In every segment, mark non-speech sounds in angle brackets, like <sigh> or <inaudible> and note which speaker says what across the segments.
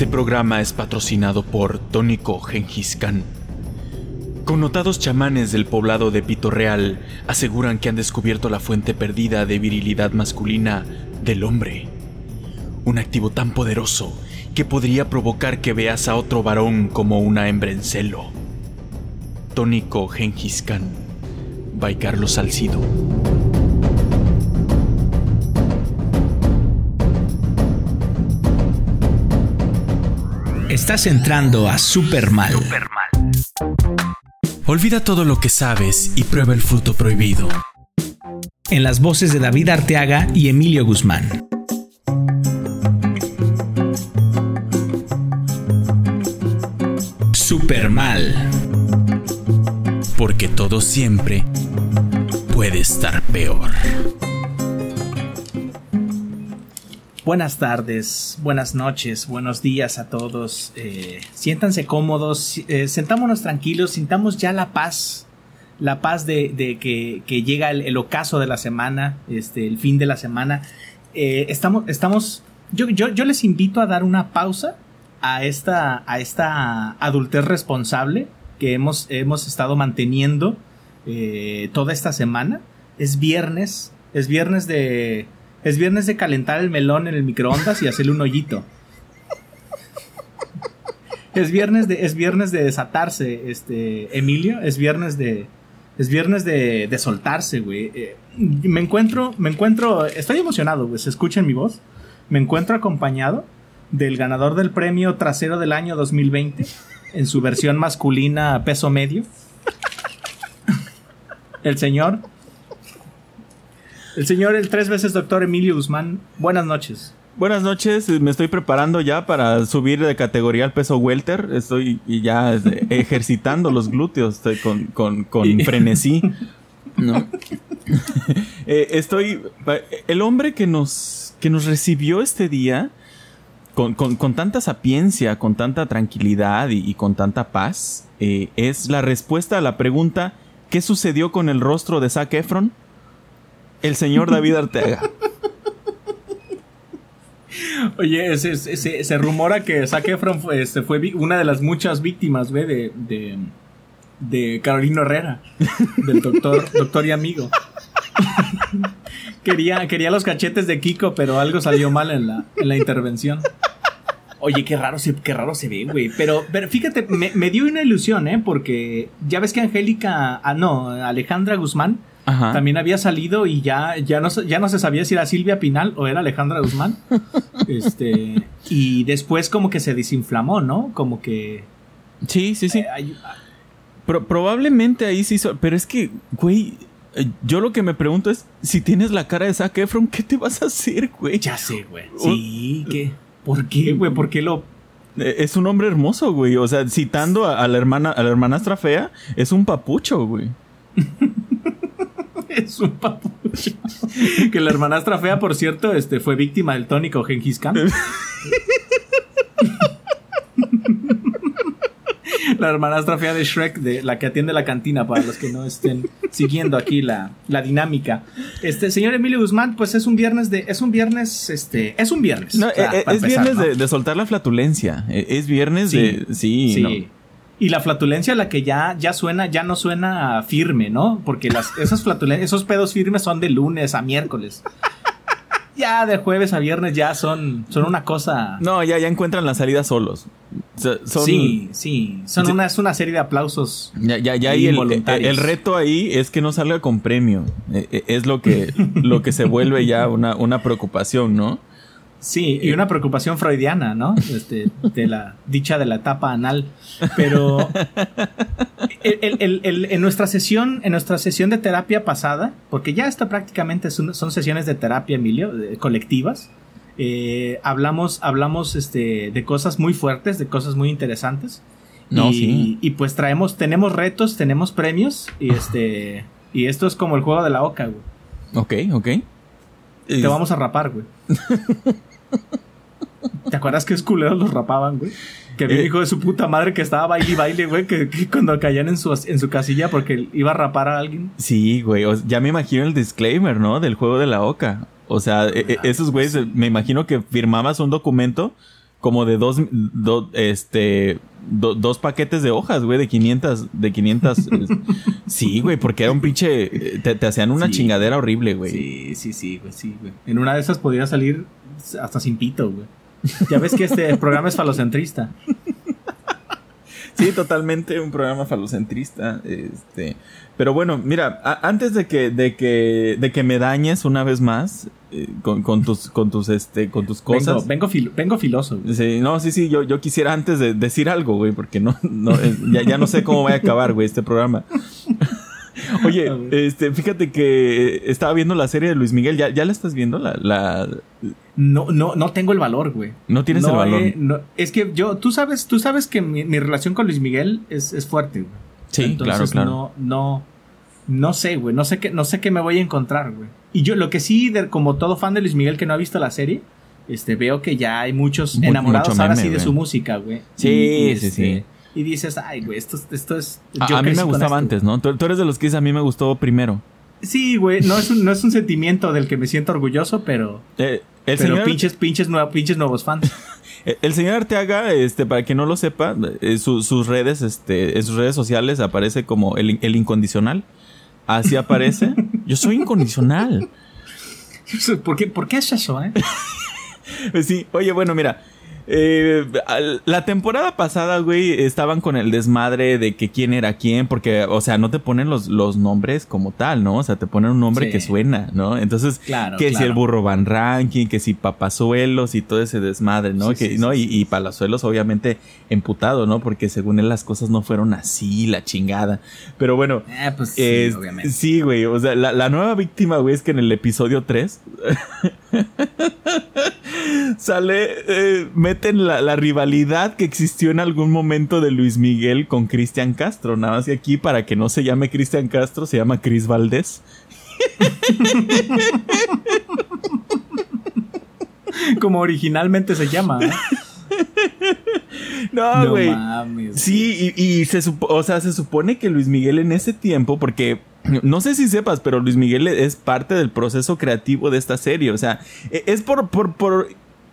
Speaker 1: Este programa es patrocinado por Tónico Gengis Khan. Connotados chamanes del poblado de Pito Real aseguran que han descubierto la fuente perdida de virilidad masculina del hombre. Un activo tan poderoso que podría provocar que veas a otro varón como una hembra en celo. Tónico Gengis Khan. By Carlos Salcido.
Speaker 2: Estás entrando a Supermal.
Speaker 1: Olvida todo lo que sabes y prueba el fruto prohibido.
Speaker 2: En las voces de David Arteaga y Emilio Guzmán. Supermal.
Speaker 1: Porque todo siempre puede estar peor.
Speaker 3: Buenas tardes, buenas noches, buenos días a todos. Eh, siéntanse cómodos, eh, sentámonos tranquilos, sintamos ya la paz, la paz de, que, llega el, ocaso de la semana, este, el fin de la semana. Eh, estamos, estamos, yo, yo, yo, les invito a dar una pausa a esta, a esta adultez responsable que hemos, hemos estado manteniendo toda esta semana. Es viernes, es viernes de es viernes de calentar el melón en el microondas y hacerle un hoyito. Es viernes de, es viernes de desatarse, este, Emilio. Es viernes de, es viernes de, de soltarse, güey. Eh, me encuentro, me encuentro, estoy emocionado, güey. Se escucha en mi voz. Me encuentro acompañado del ganador del premio trasero del año 2020 en su versión masculina peso medio. El señor el señor, el tres veces doctor Emilio Guzmán, buenas noches.
Speaker 4: Buenas noches, me estoy preparando ya para subir de categoría al peso welter. Estoy ya este, <laughs> ejercitando los glúteos estoy con, con, con frenesí. <laughs> ¿no? <laughs> Eh, estoy. El hombre que nos, que nos recibió este día con, con, tanta sapiencia, con tanta tranquilidad y, con tanta paz, eh, es la respuesta a la pregunta: ¿qué sucedió con el rostro de Zac Efron? El señor David Arteaga.
Speaker 3: Oye, se, rumora que Zac Efron fue, este, fue una de las muchas víctimas de, de, de Carolina Herrera, del doctor, <laughs> doctor y amigo. quería, quería los cachetes de Kiko, pero algo salió mal en la, en la intervención. Oye, qué raro se, qué raro se ve, güey. Pero, pero fíjate, me, me, dio una ilusión, ¿eh? Porque ya ves que Angélica, ah, no, Alejandra Guzmán también había salido y ya, ya, no, ya no se sabía si era Silvia Pinal o era Alejandra Guzmán. <laughs> este, y después como que se desinflamó, ¿no? Como que...
Speaker 4: Sí, sí, sí. Eh, probablemente ahí sí hizo... Pero es que, güey, eh, yo lo que me pregunto es, si tienes la cara de Zac Efron, ¿qué te vas a hacer, güey?
Speaker 3: Ya sé, güey. Sí, ¿qué? ¿Por qué, güey? ¿Por qué lo
Speaker 4: eh, es un hombre hermoso, güey. O sea, citando a, la hermana, a la hermanastra fea, es un papucho, güey. <laughs>
Speaker 3: es un papucho. que la hermanastra fea, por cierto, este, fue víctima del tónico Genghis Khan. la hermanastra fea de Shrek, de la que atiende la cantina, para los que no estén siguiendo aquí la, dinámica. Este, señor Emilio Guzmán, pues es un viernes de, es un viernes, este, es un viernes.
Speaker 4: Eh, eh, es viernes de, soltar la flatulencia. Eh, es viernes de, sí,
Speaker 3: sí. Y la flatulencia la que ya, ya suena, ya no suena firme, ¿no? Porque las, <laughs> esas flatulencias, esos pedos firmes son de lunes a miércoles. ya de jueves a viernes ya son, son una cosa.
Speaker 4: No, ya, ya encuentran la salida solos.
Speaker 3: sí, sí. Son Una, es una serie de aplausos.
Speaker 4: Ya, ya, ya el, el, reto ahí es que no salga con premio. E, e, es lo que, lo que se vuelve ya una, una preocupación, ¿no?
Speaker 3: Sí, y una preocupación freudiana, ¿no? Este, de la dicha de la etapa anal. Pero en nuestra sesión, en nuestra sesión de terapia pasada, porque ya esto prácticamente son, sesiones de terapia, Emilio, colectivas. Eh, hablamos, hablamos este, de cosas muy fuertes, de cosas muy interesantes. No, y, sí. y pues traemos, tenemos retos, tenemos premios, y este. Y esto es como el juego de la oca, güey.
Speaker 4: Ok, ok.
Speaker 3: Te vamos a rapar, güey. <laughs> ¿Te acuerdas que es culeros los rapaban, güey? Que había un eh. hijo de su puta madre que estaba baile y baile, güey, que, cuando caían en su, en su casilla porque iba a rapar a alguien.
Speaker 4: Sí, güey. ya me imagino el disclaimer, ¿no? Del juego de la oca. O sea, e, e, esos güeyes, me imagino que firmabas un documento como de dos, do- este, do- dos paquetes de hojas, güey, de 500, de 500. <laughs> eh, sí, güey, porque era un pinche, te, te hacían una
Speaker 3: Sí.
Speaker 4: chingadera horrible, güey.
Speaker 3: Sí, sí, sí, güey, sí, güey. En una de esas podría salir hasta sin pito, güey. Ya ves que este programa es falocentrista.
Speaker 4: Sí, totalmente un programa falocentrista. Este, pero bueno, mira, a- antes de que, de que, de que me dañes una vez más eh, con, con tus, con tus, este, con tus cosas.
Speaker 3: Vengo, vengo, fil- vengo filoso, güey.
Speaker 4: Sí, no, sí, sí, yo, yo quisiera antes de decir algo, güey, porque no, no, ya, ya no sé cómo va a acabar, güey, este programa. <laughs> Oye, este, fíjate que eh, estaba viendo la serie de Luis Miguel, ¿ya, ya la estás viendo? La, la...
Speaker 3: No, no, no tengo el valor, güey.
Speaker 4: No tienes el valor.
Speaker 3: no- es que yo, tú sabes, tú sabes que mi, mi relación con Luis Miguel es, es fuerte, güey.
Speaker 4: Sí,
Speaker 3: Entonces,
Speaker 4: claro, claro.
Speaker 3: No, no, no sé, güey. No sé qué, no sé qué me voy a encontrar, güey. Y yo, lo que sí, de- como todo fan de Luis Miguel que no ha visto la serie, este, veo que ya hay muchos
Speaker 4: Mu-
Speaker 3: enamorados
Speaker 4: mucho
Speaker 3: ahora sí de su música, güey.
Speaker 4: Sí,
Speaker 3: Y- y,
Speaker 4: sí,
Speaker 3: este,
Speaker 4: sí.
Speaker 3: Y dices, ay, güey, esto, esto es.
Speaker 4: A,
Speaker 3: yo
Speaker 4: a mí me gustaba
Speaker 3: esto,
Speaker 4: antes, ¿no? Tú, tú eres de los que dices, a mí me gustó primero.
Speaker 3: Sí, güey, no es un, no es un sentimiento del que me siento orgulloso, pero,
Speaker 4: Eh, el,
Speaker 3: pero
Speaker 4: señor,
Speaker 3: pinches, pinches, nueva- pinches nuevos fans. <laughs>
Speaker 4: eh, el señor Arteaga, este, para quien no lo sepa, eh, su- sus redes, este, en sus redes sociales aparece como el, el incondicional. Así aparece. Yo soy incondicional. <laughs>
Speaker 3: ¿Por qué, ¿Por qué es eso, eh?
Speaker 4: Sí, oye, bueno, mira. Eh, la temporada pasada, güey, estaban con el desmadre de que quién era quién, porque, o sea, no te ponen los, los nombres como tal, ¿no? O sea, te ponen un nombre
Speaker 3: Sí.
Speaker 4: que suena, ¿no? Entonces,
Speaker 3: Claro,
Speaker 4: que si el burro Van Ranking, que si Papazuelos y todo ese desmadre, ¿no?
Speaker 3: Sí,
Speaker 4: que,
Speaker 3: sí,
Speaker 4: ¿no?
Speaker 3: sí,
Speaker 4: y, y Palazuelos, obviamente, emputado, ¿no? Porque según él las cosas no fueron así, la chingada. Pero bueno,
Speaker 3: Eh, pues obviamente.
Speaker 4: sí, güey. O sea, la, la nueva víctima, güey, es que en el episodio 3 <laughs> sale, eh, la, la rivalidad que existió en algún momento de Luis Miguel con Cristian Castro. Nada más que aquí, para que no se llame Cristian Castro, se llama Cris Valdés.
Speaker 3: Como originalmente se llama. ¿eh?
Speaker 4: No, güey. Sí, y, y se, o sea, se supone que Luis Miguel en ese tiempo, porque no sé si sepas, pero Luis Miguel es parte del proceso creativo de esta serie. O sea, e- es por, por, por,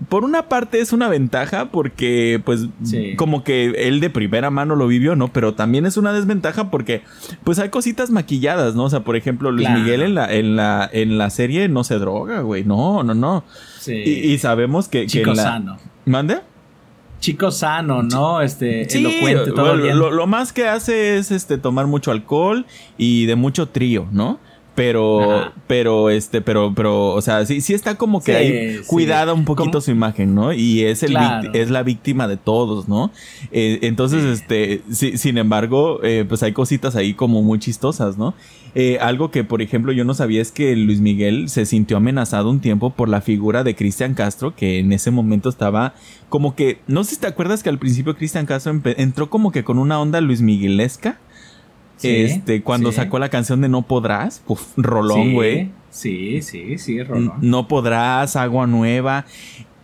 Speaker 4: por una parte es una ventaja porque, pues,
Speaker 3: Sí.
Speaker 4: como que él de primera mano lo vivió, ¿no? Pero también es una desventaja porque, pues, hay cositas maquilladas, ¿no? O sea, por ejemplo, Luis
Speaker 3: Claro.
Speaker 4: Miguel en la, en la, en la serie no se droga, güey. No, no, no.
Speaker 3: Sí.
Speaker 4: Y, y sabemos que, que
Speaker 3: Chico
Speaker 4: en la...
Speaker 3: sano.
Speaker 4: ¿Mande?
Speaker 3: Chico sano, ¿no? Este,
Speaker 4: Sí,
Speaker 3: elocuente, todo bien.
Speaker 4: lo- lo más que hace es este tomar mucho alcohol y de mucho trío, ¿no? Pero,
Speaker 3: Ajá.
Speaker 4: pero, este, pero, pero, o sea, sí, sí está como que
Speaker 3: Sí,
Speaker 4: ahí
Speaker 3: sí.
Speaker 4: cuidada un poquito su imagen, ¿no? Y es el
Speaker 3: Claro.
Speaker 4: es la víctima de todos, ¿no? Eh, entonces, este, sí, sin embargo, eh, pues hay cositas ahí como muy chistosas, ¿no? Eh, algo que, por ejemplo, yo no sabía es que Luis Miguel se sintió amenazado un tiempo por la figura de Cristian Castro, que en ese momento estaba como que, no sé si te acuerdas que al principio Cristian Castro entró como que con una onda Luis Miguelesca.
Speaker 3: Sí,
Speaker 4: este, cuando
Speaker 3: sí.
Speaker 4: sacó la canción de No Podrás, uf, rolón, güey.
Speaker 3: Sí, sí, sí, Rolón.
Speaker 4: No Podrás, Agua Nueva.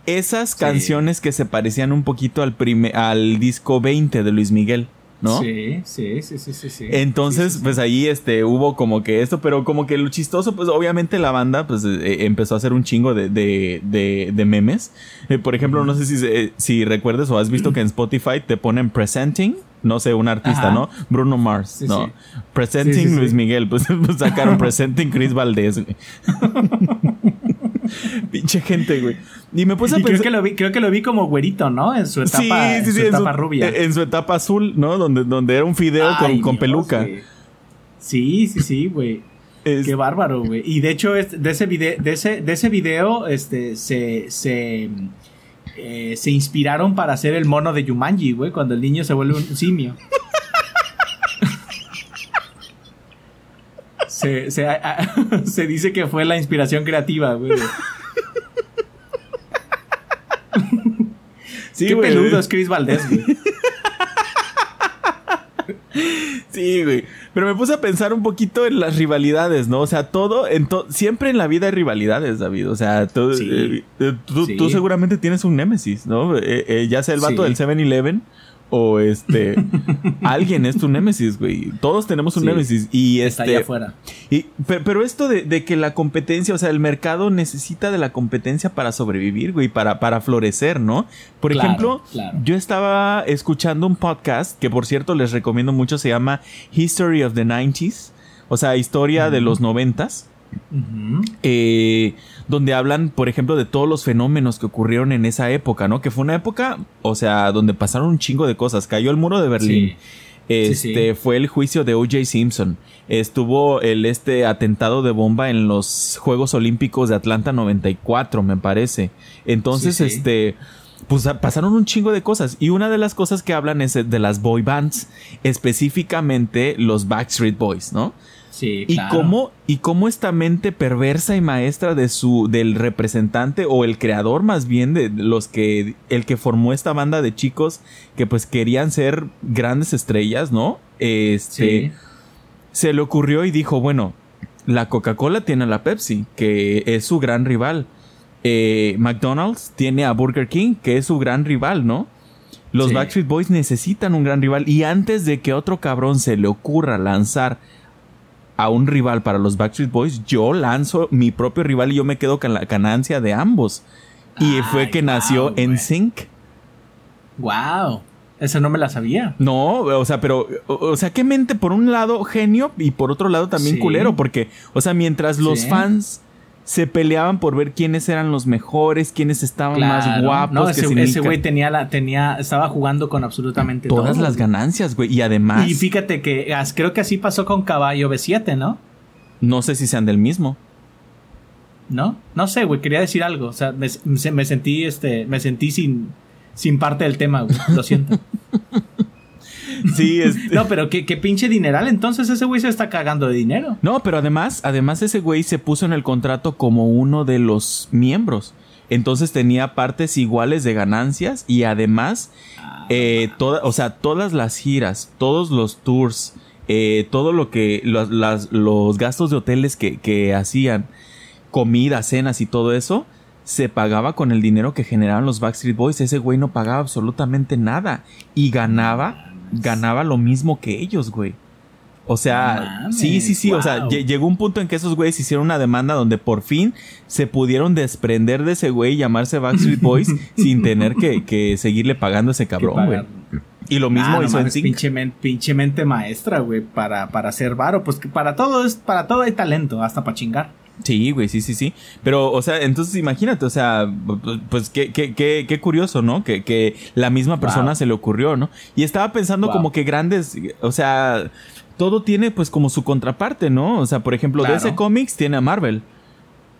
Speaker 4: Esas canciones que se parecían un poquito al, al disco 20 de Luis Miguel, ¿no?
Speaker 3: Sí, sí, sí, sí, sí. sí.
Speaker 4: Entonces,
Speaker 3: Sí, sí, sí.
Speaker 4: pues ahí este hubo como que esto, pero como que lo chistoso, pues obviamente la banda pues eh, empezó a hacer un chingo de, de, de, de memes. Eh, por ejemplo, no sé si, se- si recuerdes o has visto que en Spotify te ponen presenting, no sé, un artista,
Speaker 3: Ajá.
Speaker 4: ¿no? Bruno Mars,
Speaker 3: Sí,
Speaker 4: ¿no?
Speaker 3: sí.
Speaker 4: Presenting
Speaker 3: Sí.
Speaker 4: Luis Miguel, pues, <laughs> pues, sacaron Presenting Chris Valdés. <laughs> <laughs> Pinche gente, güey. Y me puse a
Speaker 3: Y creo
Speaker 4: pensar...
Speaker 3: que, lo vi, creo que lo vi como güerito, ¿no? En su etapa, en su etapa rubia.
Speaker 4: En su etapa azul, ¿no? Donde, donde era un fideo con,
Speaker 3: Ay,
Speaker 4: con
Speaker 3: Dios,
Speaker 4: peluca.
Speaker 3: Sí, sí, sí, güey.
Speaker 4: Es-
Speaker 3: Qué bárbaro, güey. Y de hecho, es- de ese video, de ese, de ese video, este, se, se, eh, se inspiraron para hacer el mono de Yumanji, güey, cuando el niño se vuelve un simio. <laughs> se, se, a- <laughs> se dice que fue la inspiración creativa, güey. <laughs>
Speaker 4: Sí,
Speaker 3: Qué
Speaker 4: güey.
Speaker 3: peludo es Chris Valdés, güey. <laughs>
Speaker 4: Sí, güey. Pero me puse a pensar un poquito en las rivalidades, ¿no? O sea, todo, en to- siempre en la vida hay rivalidades, David. O sea, tú,
Speaker 3: Sí.
Speaker 4: eh, eh, tú,
Speaker 3: Sí.
Speaker 4: tú seguramente tienes un némesis, ¿no? Eh, eh, ya sea el vato
Speaker 3: Sí.
Speaker 4: del 7-Eleven o este <laughs> alguien es tu némesis, güey. Todos tenemos un
Speaker 3: Sí.
Speaker 4: némesis y
Speaker 3: Está
Speaker 4: este
Speaker 3: allá afuera.
Speaker 4: y, pe- pero, esto de, de que la competencia, o sea, el mercado necesita de la competencia para sobrevivir, güey, para, para florecer, ¿no? Por
Speaker 3: Claro,
Speaker 4: ejemplo,
Speaker 3: claro.
Speaker 4: yo estaba escuchando un podcast que, por cierto, les recomiendo mucho, se llama History of the 90s, o sea, historia de los noventas.
Speaker 3: Ujú.
Speaker 4: eh, donde hablan, por ejemplo, de todos los fenómenos que ocurrieron en esa época, ¿no? Que fue una época, o sea, donde pasaron un chingo de cosas. Cayó el muro de Berlín.
Speaker 3: Sí.
Speaker 4: Este
Speaker 3: Sí, sí.
Speaker 4: fue el juicio de O.J. Simpson. Estuvo el este atentado de bomba en los Juegos Olímpicos de Atlanta 94, me parece. Entonces,
Speaker 3: Sí,
Speaker 4: este pues a- pasaron un chingo de cosas y una de las cosas que hablan es de las boy bands, específicamente los Backstreet Boys, ¿no?
Speaker 3: Sí,
Speaker 4: Y
Speaker 3: claro.
Speaker 4: cómo, y cómo esta mente perversa y maestra de su, del representante o el creador más bien de los que, el que formó esta banda de chicos que pues querían ser grandes estrellas, ¿no? Este,
Speaker 3: Sí.
Speaker 4: se le ocurrió y dijo, bueno, la Coca-Cola tiene a la Pepsi, que es su gran rival. Eh, McDonald's tiene a Burger King, que es su gran rival, ¿no? Los
Speaker 3: Sí.
Speaker 4: Backstreet Boys necesitan un gran rival y antes de que otro cabrón se le ocurra lanzar a un rival para los Backstreet Boys, yo lanzo mi propio rival y yo me quedo con la ganancia de ambos. Y fue que nació en Sync.
Speaker 3: Wow. Esa no me la sabía.
Speaker 4: No, o sea, pero, o, o sea, qué mente por un lado genio y por otro lado también
Speaker 3: Sí.
Speaker 4: culero, porque, o sea, mientras los
Speaker 3: Sí.
Speaker 4: fans se peleaban por ver quiénes eran los mejores, quiénes estaban más guapos,
Speaker 3: No,
Speaker 4: que
Speaker 3: ese,
Speaker 4: significa-
Speaker 3: ese güey tenía la, tenía, estaba jugando con absolutamente
Speaker 4: todas
Speaker 3: todo.
Speaker 4: las ganancias, güey, y además,
Speaker 3: Y fíjate que as- creo que así pasó con Caballo B7, ¿no?
Speaker 4: no sé si sean del mismo.
Speaker 3: ¿No? No sé, güey, quería decir algo. O sea, me, me sentí, este, me sentí sin, sin parte del tema, güey. Lo siento. <laughs>
Speaker 4: Sí, <laughs> este-
Speaker 3: No, pero qué, qué pinche dineral. Entonces ese güey se está cagando de dinero.
Speaker 4: No, pero además, además ese güey se puso en el contrato como uno de los miembros. Entonces tenía partes iguales de ganancias y además, eh, toda, o sea, todas las giras, todos los tours, eh, todo lo que, los, las- los gastos de hoteles que, que hacían, comida, cenas y todo eso, se pagaba con el dinero que generaban los Backstreet Boys. Ese güey no pagaba absolutamente nada y ganaba, ganaba lo mismo que ellos, güey. O sea,
Speaker 3: mames,
Speaker 4: sí, sí, sí. O sea, llegó un punto en que esos güeyes hicieron una demanda donde por fin se pudieron desprender de ese güey y llamarse Backstreet <laughs> Boys sin tener que, que seguirle pagando a ese cabrón, güey. Y lo mismo
Speaker 3: Ah, no
Speaker 4: hizo en
Speaker 3: pinche, men- pinche mente maestra, güey, para, para hacer varo. Pues que para todo es, para todo hay talento, hasta para chingar.
Speaker 4: Sí, güey, sí, sí, sí. Pero, o sea, entonces imagínate, o sea, pues qué, qué, qué, qué curioso, ¿no? Que, que la misma persona
Speaker 3: Wow.
Speaker 4: se le ocurrió, ¿no? Y estaba pensando
Speaker 3: Wow.
Speaker 4: como que grandes, o sea, todo tiene pues como su contraparte, ¿no? O sea, por ejemplo,
Speaker 3: Claro.
Speaker 4: DC Comics tiene a Marvel,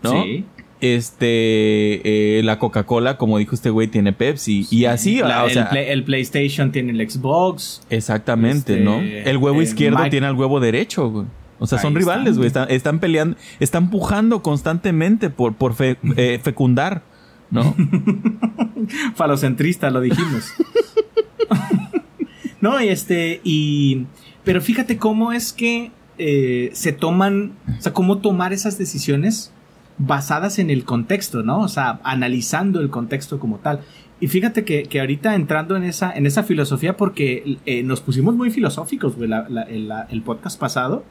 Speaker 4: ¿no?
Speaker 3: Sí.
Speaker 4: Este, eh, la Coca-Cola, como dijo este güey, tiene Pepsi. Y así,
Speaker 3: La-
Speaker 4: o
Speaker 3: el,
Speaker 4: sea,
Speaker 3: Play- el PlayStation tiene el Xbox.
Speaker 4: exactamente,
Speaker 3: este,
Speaker 4: ¿no? El huevo
Speaker 3: eh,
Speaker 4: izquierdo
Speaker 3: Mike-
Speaker 4: tiene al huevo derecho, güey. O sea, son rivales, güey. Están, están peleando, están pujando constantemente por, por fe- eh, fecundar, ¿no? <laughs>
Speaker 3: Falocentrista, lo dijimos. <laughs> no, y este, y. Pero fíjate cómo es que eh, se toman. O sea, cómo tomar esas decisiones basadas en el contexto, ¿no? O sea, analizando el contexto como tal. Y fíjate que, que ahorita entrando en esa, en esa filosofía, porque eh, nos pusimos muy filosóficos, güey, la- la- el, la- el podcast pasado.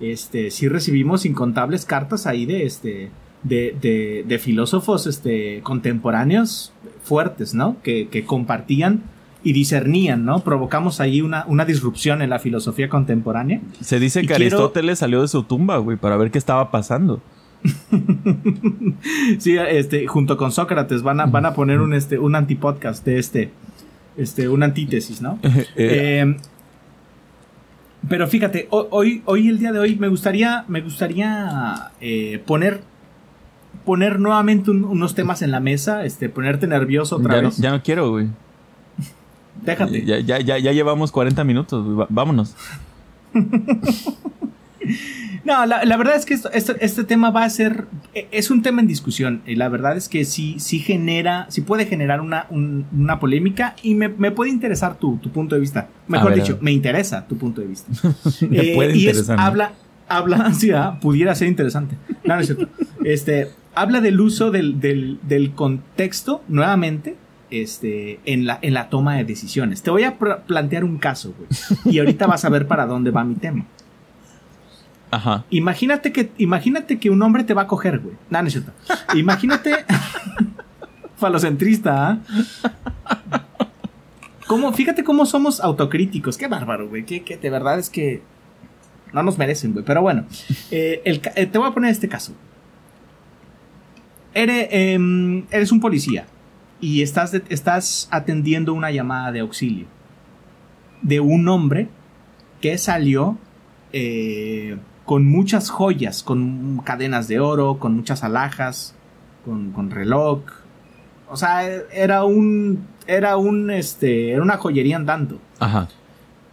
Speaker 3: Este, sí recibimos incontables cartas ahí de este. De, de, de filósofos este, contemporáneos fuertes, ¿no? Que, que compartían y discernían, ¿no? Provocamos ahí una, una disrupción en la filosofía contemporánea.
Speaker 4: Se dice
Speaker 3: Y
Speaker 4: que
Speaker 3: quiero-
Speaker 4: Aristóteles salió de su tumba, güey, para ver qué estaba pasando. <laughs>
Speaker 3: Sí, este, junto con Sócrates van a, van a poner un, este, un antipodcast de este, este, una antítesis, ¿no? <laughs>
Speaker 4: Eh,
Speaker 3: Eh, pero fíjate, ho- hoy, hoy, el día de hoy, me gustaría, me gustaría eh, poner, poner nuevamente un- unos temas en la mesa, este, ponerte nervioso otra
Speaker 4: ya, no,
Speaker 3: vez.
Speaker 4: ya no quiero, güey.
Speaker 3: Déjate.
Speaker 4: Ya, ya, ya, ya llevamos 40 minutos, güey. Vámonos. <laughs>
Speaker 3: No, la, la verdad es que esto- esto- este tema va a ser, e- es un tema en discusión. Y la verdad es que sí, sí genera, sí puede generar una, un- una polémica y me, me puede interesar tu, tu punto de vista. Mejor
Speaker 4: ver,
Speaker 3: dicho, me interesa tu punto de vista. <laughs>
Speaker 4: Me
Speaker 3: Eh,
Speaker 4: puede
Speaker 3: y es- habla, habla, <laughs> sí, ah, pudiera ser interesante. No, no es cierto. Este, habla del uso del, del, del contexto, nuevamente, este, en, la, en la toma de decisiones. Te voy a plantear un caso, güey. Y ahorita vas a ver para dónde va mi tema. Imagínate que, imagínate que un hombre te va a coger, güey. No, no es cierto. Imagínate. <laughs> falocentrista, ¿ah? ¿Cómo? Fíjate cómo somos autocríticos. Qué bárbaro, güey. Que, que de verdad es que no nos merecen, güey. Pero bueno, eh, eh, te voy a poner este caso. Eres, em, eres un policía y estás, estás atendiendo una llamada de auxilio de un hombre que salió eh, con muchas joyas, con cadenas de oro, con muchas alhajas, con, con reloj. O sea, era un. Era un. Este. Era una joyería andando.
Speaker 4: Ajá.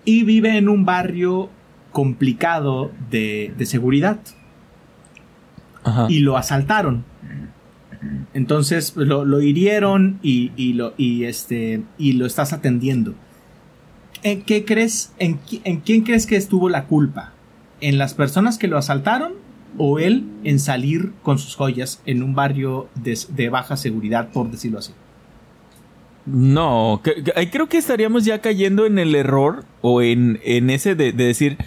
Speaker 3: Y vive en un barrio complicado de, de seguridad.
Speaker 4: Ajá.
Speaker 3: Y lo asaltaron. Entonces lo, lo hirieron y, y, lo, y, este, y lo estás atendiendo. ¿En qué crees? En, ¿En quién crees que estuvo la culpa? ¿En las personas que lo asaltaron o él en salir con sus joyas en un barrio de, de baja seguridad, por decirlo así?
Speaker 4: No, creo que estaríamos ya cayendo en el error o en, en ese de, de, decir,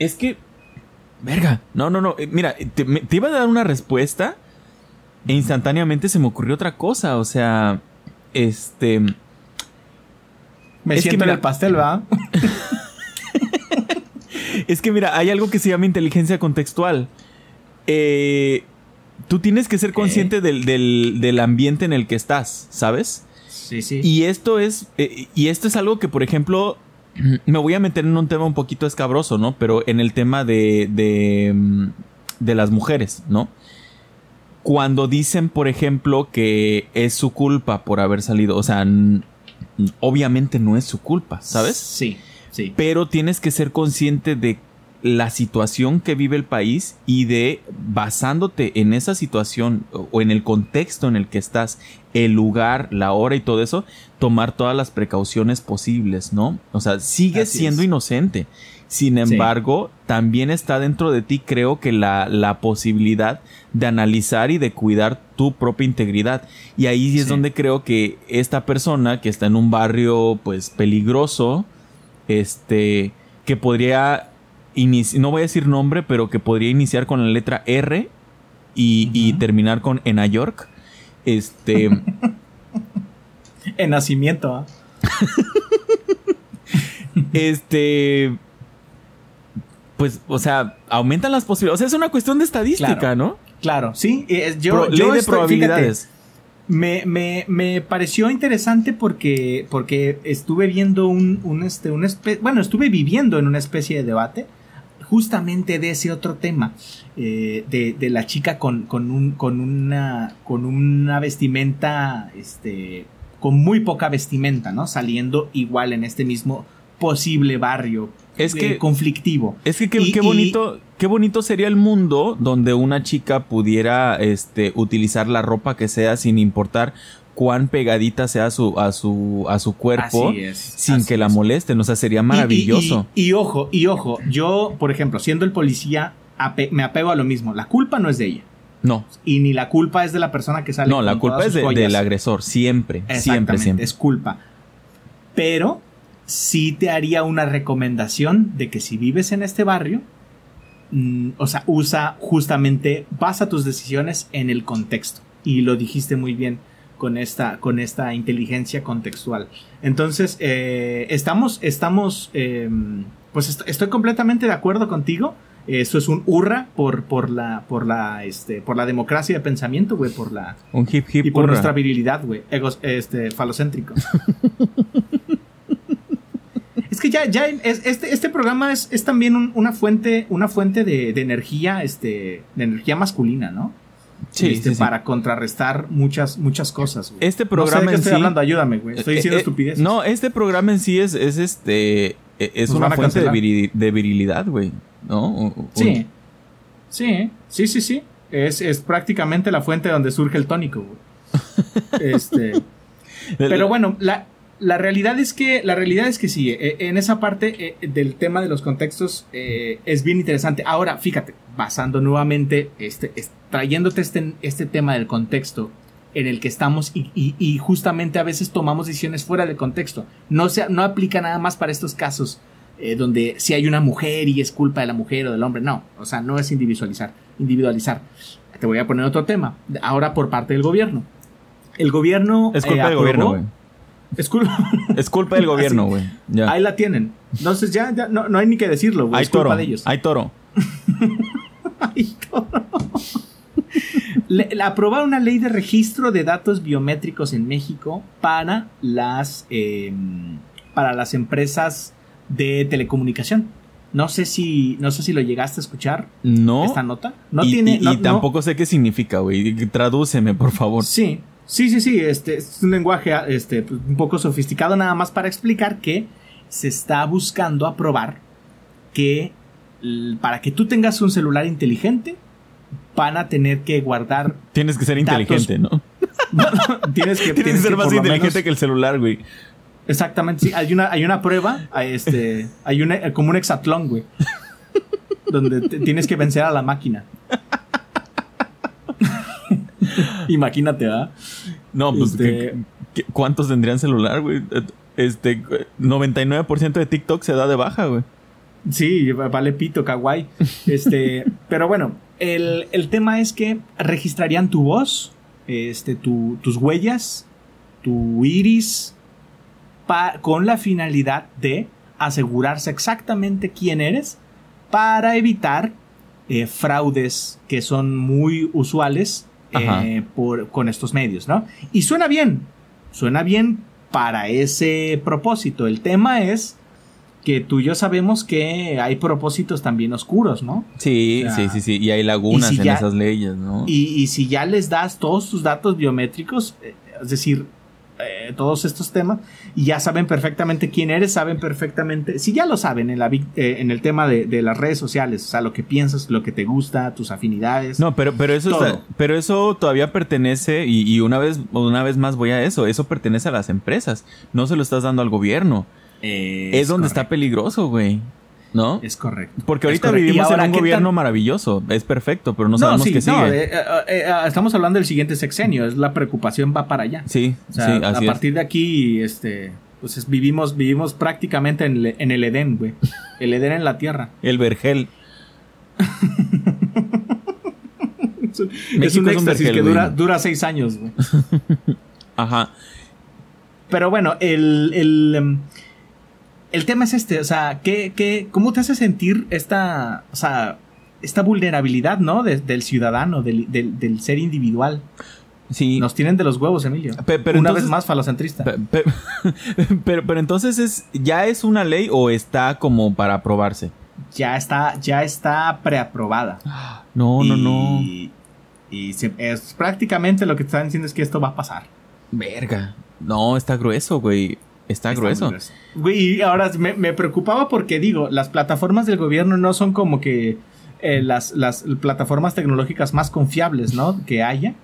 Speaker 4: es que, verga, no, no, no, eh, mira, te, te, iba a dar una respuesta e instantáneamente se me ocurrió otra cosa, o sea, este...
Speaker 3: Me siento que, mira, en el pastel, ¿va? <laughs>
Speaker 4: es que mira, hay algo que se llama inteligencia contextual. Eh, tú tienes que ser consciente del, del, del, ambiente en el que estás, ¿sabes?
Speaker 3: Sí, sí.
Speaker 4: Y esto es, eh, y esto es algo que, por ejemplo, <clears throat> me voy a meter en un tema un poquito escabroso, ¿no? Pero en el tema de, de, de las mujeres, ¿no? Cuando dicen, por ejemplo, que es su culpa por haber salido, o sea, obviamente no es su culpa, ¿sabes?
Speaker 3: Sí, sí.
Speaker 4: Pero tienes que ser consciente de la situación que vive el país y de basándote en esa situación o en el contexto en el que estás, el lugar, la hora y todo eso, tomar todas las precauciones posibles, ¿no? O sea, sigues Así siendo es. inocente. Sin embargo, sí. también está dentro de ti, creo que la, la, posibilidad de analizar y de cuidar tu propia integridad. Y ahí es sí. donde creo que esta persona que está en un barrio, pues, peligroso, este, que podría no voy a decir nombre, pero que podría iniciar con la letra R y, uh -huh. y terminar con en York. Este. <laughs>
Speaker 3: en nacimiento.
Speaker 4: ¿eh? <laughs> este. Pues, o sea, aumentan las posibilidades. O sea, es una cuestión de estadística,
Speaker 3: claro.
Speaker 4: ¿no?
Speaker 3: Claro, sí. Yo,
Speaker 4: Pro,
Speaker 3: yo
Speaker 4: ley de
Speaker 3: estoy,
Speaker 4: probabilidades.
Speaker 3: Fíjate, me, me, me, pareció interesante porque, porque estuve viendo un, un este, bueno, estuve viviendo en una especie de debate justamente de ese otro tema, eh, de, de, la chica con, con, un, con, una, con una vestimenta, este, con muy poca vestimenta, ¿no? Saliendo igual en este mismo posible barrio
Speaker 4: es que,
Speaker 3: conflictivo.
Speaker 4: Es que qué, y, qué bonito, y, qué bonito sería el mundo donde una chica pudiera este, utilizar la ropa que sea sin importar cuán pegadita sea a su, a su, a su cuerpo
Speaker 3: es,
Speaker 4: sin que la molesten. O sea, sería maravilloso.
Speaker 3: Y, y, ojo, y ojo, yo, por ejemplo, siendo el policía, ape me apego a lo mismo. La culpa no es de ella.
Speaker 4: No.
Speaker 3: Y ni la culpa es de la persona que sale.
Speaker 4: No, la culpa es de, del agresor, siempre, siempre, siempre.
Speaker 3: Es culpa. Pero sí te haría una recomendación de que si vives en este barrio, mmm, o sea, usa justamente, basa tus decisiones en el contexto. Y lo dijiste muy bien con esta, con esta inteligencia contextual. Entonces, eh, estamos, estamos, eh, pues est estoy completamente de acuerdo contigo. Eso es un hurra por, por la, por la, este, por la democracia de pensamiento, güey, por la.
Speaker 4: Un hip hip.
Speaker 3: Y por
Speaker 4: hurra.
Speaker 3: nuestra virilidad, güey. Este, falocéntrico. <laughs> es que ya, ya, es, este, este programa es, es también un, una fuente, una fuente de, de, energía, este, de energía masculina, ¿no?
Speaker 4: Sí,
Speaker 3: este,
Speaker 4: sí,
Speaker 3: para sí. contrarrestar muchas, muchas cosas. Güey.
Speaker 4: Este programa
Speaker 3: no sé de qué
Speaker 4: en
Speaker 3: estoy
Speaker 4: sí,
Speaker 3: hablando, ayúdame, güey. Estoy diciendo
Speaker 4: eh,
Speaker 3: estupideces.
Speaker 4: No, este programa en sí es, es este, es una fuente de, viril, de, virilidad, güey, ¿no?
Speaker 3: Sí, sí, sí, sí, sí. Es, es prácticamente la fuente donde surge el tónico, güey. <laughs> Este, pero bueno, la, la realidad es que la realidad es que sí eh, en esa parte eh, del tema de los contextos eh, es bien interesante ahora fíjate basando nuevamente este es, trayéndote este, este tema del contexto en el que estamos y, y- y justamente a veces tomamos decisiones fuera del contexto. No, se, no aplica nada más para estos casos donde si hay una mujer y es culpa de la mujer o del hombre. No, o sea, no es individualizar. individualizar. Te voy a poner otro tema. Ahora por parte del gobierno. El gobierno...
Speaker 4: Es culpa del gobierno.
Speaker 3: Es culpa... <laughs>
Speaker 4: Es culpa del gobierno, güey.
Speaker 3: Ahí la tienen. Entonces ya, ya no, no hay ni que decirlo, güey.
Speaker 4: Hay
Speaker 3: Es culpa
Speaker 4: toro.
Speaker 3: de ellos.
Speaker 4: Hay toro. <laughs>
Speaker 3: Ay, toro. Le, le aprobar una ley de registro de datos biométricos en México para las eh, para las empresas de telecomunicación. No sé si no sé si lo llegaste a escuchar
Speaker 4: No.
Speaker 3: esta nota. No
Speaker 4: y,
Speaker 3: tiene
Speaker 4: y- y
Speaker 3: no-
Speaker 4: tampoco sé qué significa, güey. Tradúceme, por favor.
Speaker 3: Sí, sí, sí, sí. Este es un lenguaje este, pues, un poco sofisticado, nada más para explicar que se está buscando aprobar que para que tú tengas un celular inteligente van a tener que guardar.
Speaker 4: Tienes que ser
Speaker 3: Datos.
Speaker 4: inteligente, ¿no? <laughs>
Speaker 3: tienes que, <laughs>
Speaker 4: Tienes que ser más inteligente
Speaker 3: menos-
Speaker 4: que el celular, güey.
Speaker 3: Exactamente, sí. Hay una, hay una prueba, hay este, <laughs> hay una, como un hexatlón, güey. donde te- tienes que vencer a la máquina. Imagínate, ¿verdad?
Speaker 4: No, pues,
Speaker 3: Este-
Speaker 4: ¿qué- qué- ¿cuántos tendrían celular, güey? Este, 99% de TikTok se da de baja, güey.
Speaker 3: Sí, vale pito, kawaii. Este, <laughs> pero bueno, el, el tema es que registrarían tu voz, este, tu- tus huellas, tu iris, pa- con la finalidad de asegurarse exactamente quién eres para evitar eh, fraudes que son muy usuales. Eh, por, con estos medios, ¿no? Y suena bien, suena bien para ese propósito. El tema es que tú y yo sabemos que hay propósitos también oscuros, ¿no?
Speaker 4: Sí,
Speaker 3: O sea,
Speaker 4: sí, sí, sí. Y hay lagunas
Speaker 3: y si
Speaker 4: en
Speaker 3: ya-
Speaker 4: esas leyes, ¿no?
Speaker 3: Y, y si ya les das todos tus datos biométricos, eh, es decir, eh, todos estos temas, y ya saben perfectamente quién eres, saben perfectamente, si ya lo saben en, la, eh, en el tema de, de las redes sociales, o sea, lo que piensas, lo que te gusta, tus afinidades.
Speaker 4: No, pero, pero eso está- pero eso todavía pertenece, y, y una vez, una vez más voy a eso, eso pertenece a las empresas. No se lo estás dando al gobierno.
Speaker 3: Eh,
Speaker 4: Es, donde
Speaker 3: correcto,
Speaker 4: está peligroso, güey. ¿No?
Speaker 3: Es correcto.
Speaker 4: Porque ahorita
Speaker 3: correcto.
Speaker 4: Vivimos en un
Speaker 3: ¿qué
Speaker 4: gobierno
Speaker 3: tan-
Speaker 4: maravilloso. Es perfecto, pero no
Speaker 3: No,
Speaker 4: sabemos
Speaker 3: sí,
Speaker 4: qué sigue.
Speaker 3: no, eh, eh, eh, eh, estamos hablando del siguiente sexenio, es la preocupación va para allá.
Speaker 4: sí,
Speaker 3: O sea,
Speaker 4: sí,
Speaker 3: a
Speaker 4: así es.
Speaker 3: partir de aquí, este, pues es- vivimos, vivimos prácticamente en, el- en el Edén, güey. El Edén en la tierra. <laughs>
Speaker 4: El vergel. <laughs>
Speaker 3: Es es un éxtasis
Speaker 4: vergel,
Speaker 3: que dura, dura seis años, güey. <laughs>
Speaker 4: Ajá.
Speaker 3: Pero bueno, el, el, em, el tema es este, o sea, ¿qué, qué, ¿cómo te hace sentir esta, o sea, esta vulnerabilidad, ¿no? De- del ciudadano, del, del, del ser individual.
Speaker 4: Sí.
Speaker 3: Nos tienen de los huevos, Emilio.
Speaker 4: Pe- pero
Speaker 3: Una
Speaker 4: entonces-
Speaker 3: vez más, falocentrista.
Speaker 4: Pe- pe- <laughs> pero, pero entonces es, ¿ya es una ley o está como para aprobarse?
Speaker 3: ya está, ya está preaprobada. <gasps>
Speaker 4: No, no, no.
Speaker 3: Y, y se- es prácticamente lo que te están diciendo es que esto va a pasar.
Speaker 4: Verga. No, está grueso, güey. Está,
Speaker 3: Está
Speaker 4: grueso.
Speaker 3: grueso. Güey, y ahora me, me preocupaba porque digo, las plataformas del gobierno no son como que eh, las, las plataformas tecnológicas más confiables, ¿no? Que haya.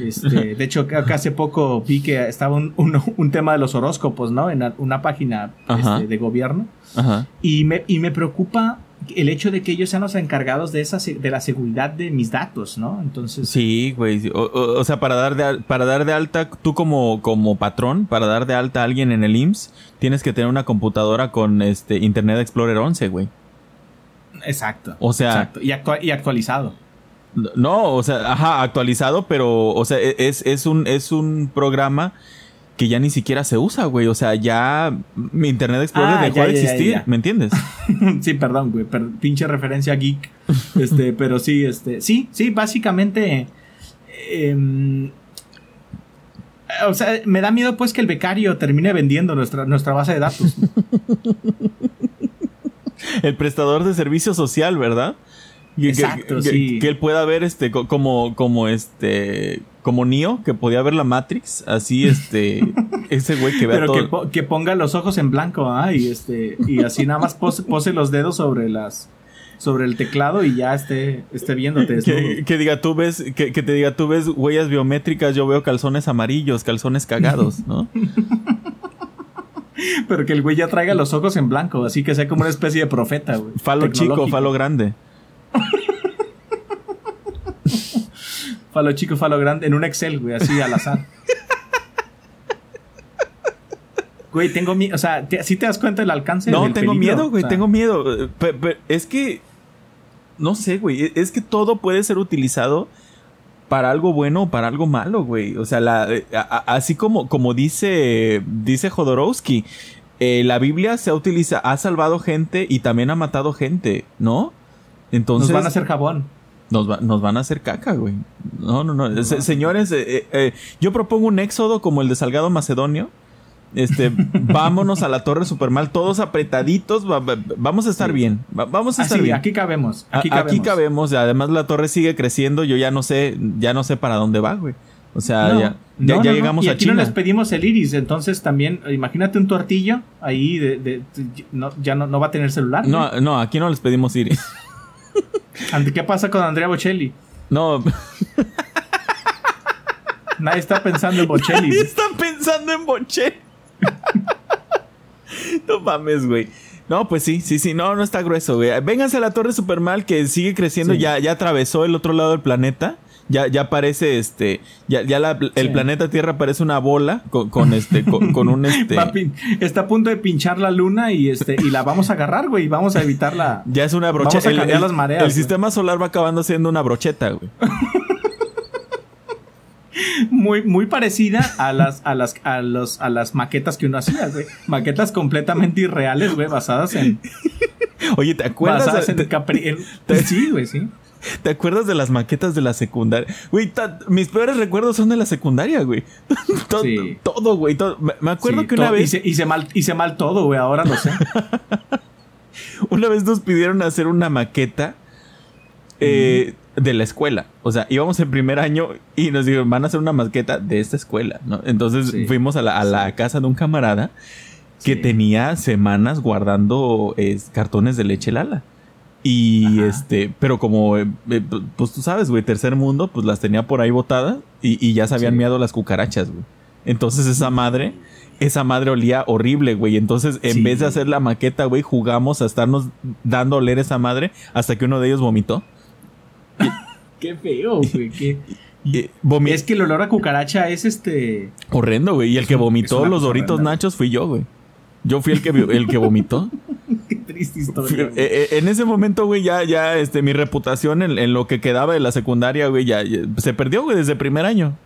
Speaker 3: Este, <laughs> de hecho, hace poco vi que estaba un, un- un tema de los horóscopos, ¿no? En una página este, de gobierno.
Speaker 4: Ajá.
Speaker 3: Y me, y me preocupa el hecho de que ellos sean los encargados de, esa, de la seguridad de mis datos, ¿no? Entonces,
Speaker 4: Sí, güey. O, o- o sea, para dar, de, para dar de alta, tú como, como patrón, para dar de alta a alguien en el IMSS, tienes que tener una computadora con este Internet Explorer 11, güey.
Speaker 3: exacto.
Speaker 4: O sea-
Speaker 3: exacto. Y, actua- y actualizado.
Speaker 4: No, o sea, ajá, actualizado, pero, o sea, e- es, es un, es un programa que ya ni siquiera se usa, güey. O sea, ya mi Internet Explorer
Speaker 3: Ah,
Speaker 4: dejó
Speaker 3: ya,
Speaker 4: de
Speaker 3: ya,
Speaker 4: existir,
Speaker 3: ya.
Speaker 4: ¿me entiendes? <laughs> <laughs>
Speaker 3: sí, perdón, güey, per- pinche referencia geek. Este, <laughs> pero sí, este, sí, sí, básicamente. em, o sea, me da miedo pues que el becario termine vendiendo nuestra, nuestra base de datos.
Speaker 4: El prestador de servicio social, ¿verdad? Que-
Speaker 3: Exacto,
Speaker 4: que,
Speaker 3: sí.
Speaker 4: Que él pueda ver este co- como, como este como Neo, que podía ver la Matrix, así este <laughs> ese güey que vea
Speaker 3: pero
Speaker 4: todo.
Speaker 3: que, po- que ponga los ojos en blanco, ¿ah? Y este, y así nada más pose, pose los dedos sobre las sobre el teclado y ya esté, esté viéndote.
Speaker 4: Que, que diga, tú ves, que, que te diga, tú ves huellas biométricas, yo veo calzones amarillos, calzones cagados, ¿no? <laughs>
Speaker 3: Pero que el güey ya traiga los ojos en blanco, así que sea como una especie de profeta, güey.
Speaker 4: Falo chico, falo grande.
Speaker 3: Falo chico, falo grande, en un Excel, güey, así al azar. Güey, tengo miedo, o sea, ¿sí te das cuenta del alcance?
Speaker 4: No,
Speaker 3: del
Speaker 4: tengo
Speaker 3: peligro?
Speaker 4: miedo, güey,
Speaker 3: O sea,
Speaker 4: tengo miedo. Es que, no sé, güey, es que todo puede ser utilizado para algo bueno o para algo malo, güey. O sea, la, eh, a- a- así como, como dice, dice Jodorowsky, eh, la Biblia se ha utilizado, ha salvado gente y también ha matado gente, ¿no? Entonces,
Speaker 3: Nos van a hacer jabón.
Speaker 4: Nos, va- nos van a hacer caca, güey. No, no, no. Se- señores, eh, eh, eh, yo propongo un éxodo como el de Salgado Macedonio. Este, <laughs> vámonos a la Torre Supermal, todos apretaditos, va- va- vamos a estar
Speaker 3: Sí.
Speaker 4: bien. va- vamos a
Speaker 3: Ah,
Speaker 4: estar bien.
Speaker 3: aquí cabemos. Aquí
Speaker 4: Aquí,
Speaker 3: cabemos.
Speaker 4: cabemos. y Además, la torre sigue creciendo. Yo ya no sé, ya no sé para dónde va, güey. O sea,
Speaker 3: No,
Speaker 4: ya,
Speaker 3: no,
Speaker 4: ya,
Speaker 3: no,
Speaker 4: ya
Speaker 3: no.
Speaker 4: llegamos
Speaker 3: y
Speaker 4: a
Speaker 3: aquí
Speaker 4: China.
Speaker 3: no les pedimos el iris, entonces también, imagínate un tortillo ahí de, de- de- no, ya no, no va a tener celular.
Speaker 4: No, no, aquí no les pedimos ir. <laughs>
Speaker 3: Ante- ¿Qué pasa con Andrea Bocelli?
Speaker 4: No,
Speaker 3: Nadie está pensando en Bocelli.
Speaker 4: Nadie está pensando en Boche. <laughs> no mames, güey. No, pues sí, sí, sí, no, no está grueso, güey. Vénganse a la Torre Supermal que sigue creciendo,
Speaker 3: Sí.
Speaker 4: ya, ya atravesó el otro lado del planeta. Ya, ya parece este, ya, ya la- el
Speaker 3: Sí.
Speaker 4: planeta Tierra parece una bola con, con este, con, con un <laughs> este.
Speaker 3: Está a punto de pinchar la luna y este y la vamos a agarrar, güey. y Vamos a evitar la.
Speaker 4: Ya es una
Speaker 3: Vamos
Speaker 4: brocheta.
Speaker 3: a cambiar las mareas,
Speaker 4: el
Speaker 3: güey.
Speaker 4: sistema solar va acabando siendo una brocheta, güey. <laughs>
Speaker 3: Muy, muy parecida a las, a las, a los, a las maquetas que uno hacía, güey. Maquetas completamente irreales, güey, basadas en.
Speaker 4: Oye, ¿te acuerdas?
Speaker 3: Basadas en
Speaker 4: te,
Speaker 3: capri-
Speaker 4: te-
Speaker 3: Sí, güey, sí.
Speaker 4: Te acuerdas de las maquetas de la secundaria? Güey, mis peores recuerdos son de la secundaria, güey. <laughs> todo,
Speaker 3: Sí.
Speaker 4: todo, güey. todo. Me, acuerdo
Speaker 3: Sí,
Speaker 4: que una vez,
Speaker 3: Hice, hice mal, hice mal todo, güey, ahora lo sé. <laughs>
Speaker 4: una vez nos pidieron hacer una maqueta eh, de la escuela. O sea, íbamos en primer año y nos dijeron, van a hacer una maqueta de esta escuela, ¿no? Entonces
Speaker 3: Sí.
Speaker 4: fuimos a la, a la casa de un camarada que tenía semanas guardando eh, cartones de leche Lala. Y
Speaker 3: Ajá.
Speaker 4: este, pero como, eh, eh, pues tú sabes, güey, tercer mundo, pues las tenía por ahí botadas y, y ya se habían
Speaker 3: Sí.
Speaker 4: miado las cucarachas, güey. Entonces esa madre, esa madre olía horrible, güey. Entonces, en
Speaker 3: Sí.
Speaker 4: vez de hacer la maqueta, güey, jugamos a estarnos dando a oler esa madre hasta que uno de ellos vomitó. <laughs>
Speaker 3: Qué feo, güey. qué- <laughs>
Speaker 4: vomi-
Speaker 3: Es que el olor a cucaracha es este.
Speaker 4: horrendo, güey. Y el que vomitó los doritos
Speaker 3: horrenda.
Speaker 4: nachos fui yo, güey. Yo fui el que, el que vomitó. <laughs>
Speaker 3: Qué triste historia.
Speaker 4: eh, eh, en ese momento, güey, ya, ya, este, mi reputación en, en lo que quedaba de la secundaria, güey, ya, ya se perdió, güey, desde primer año.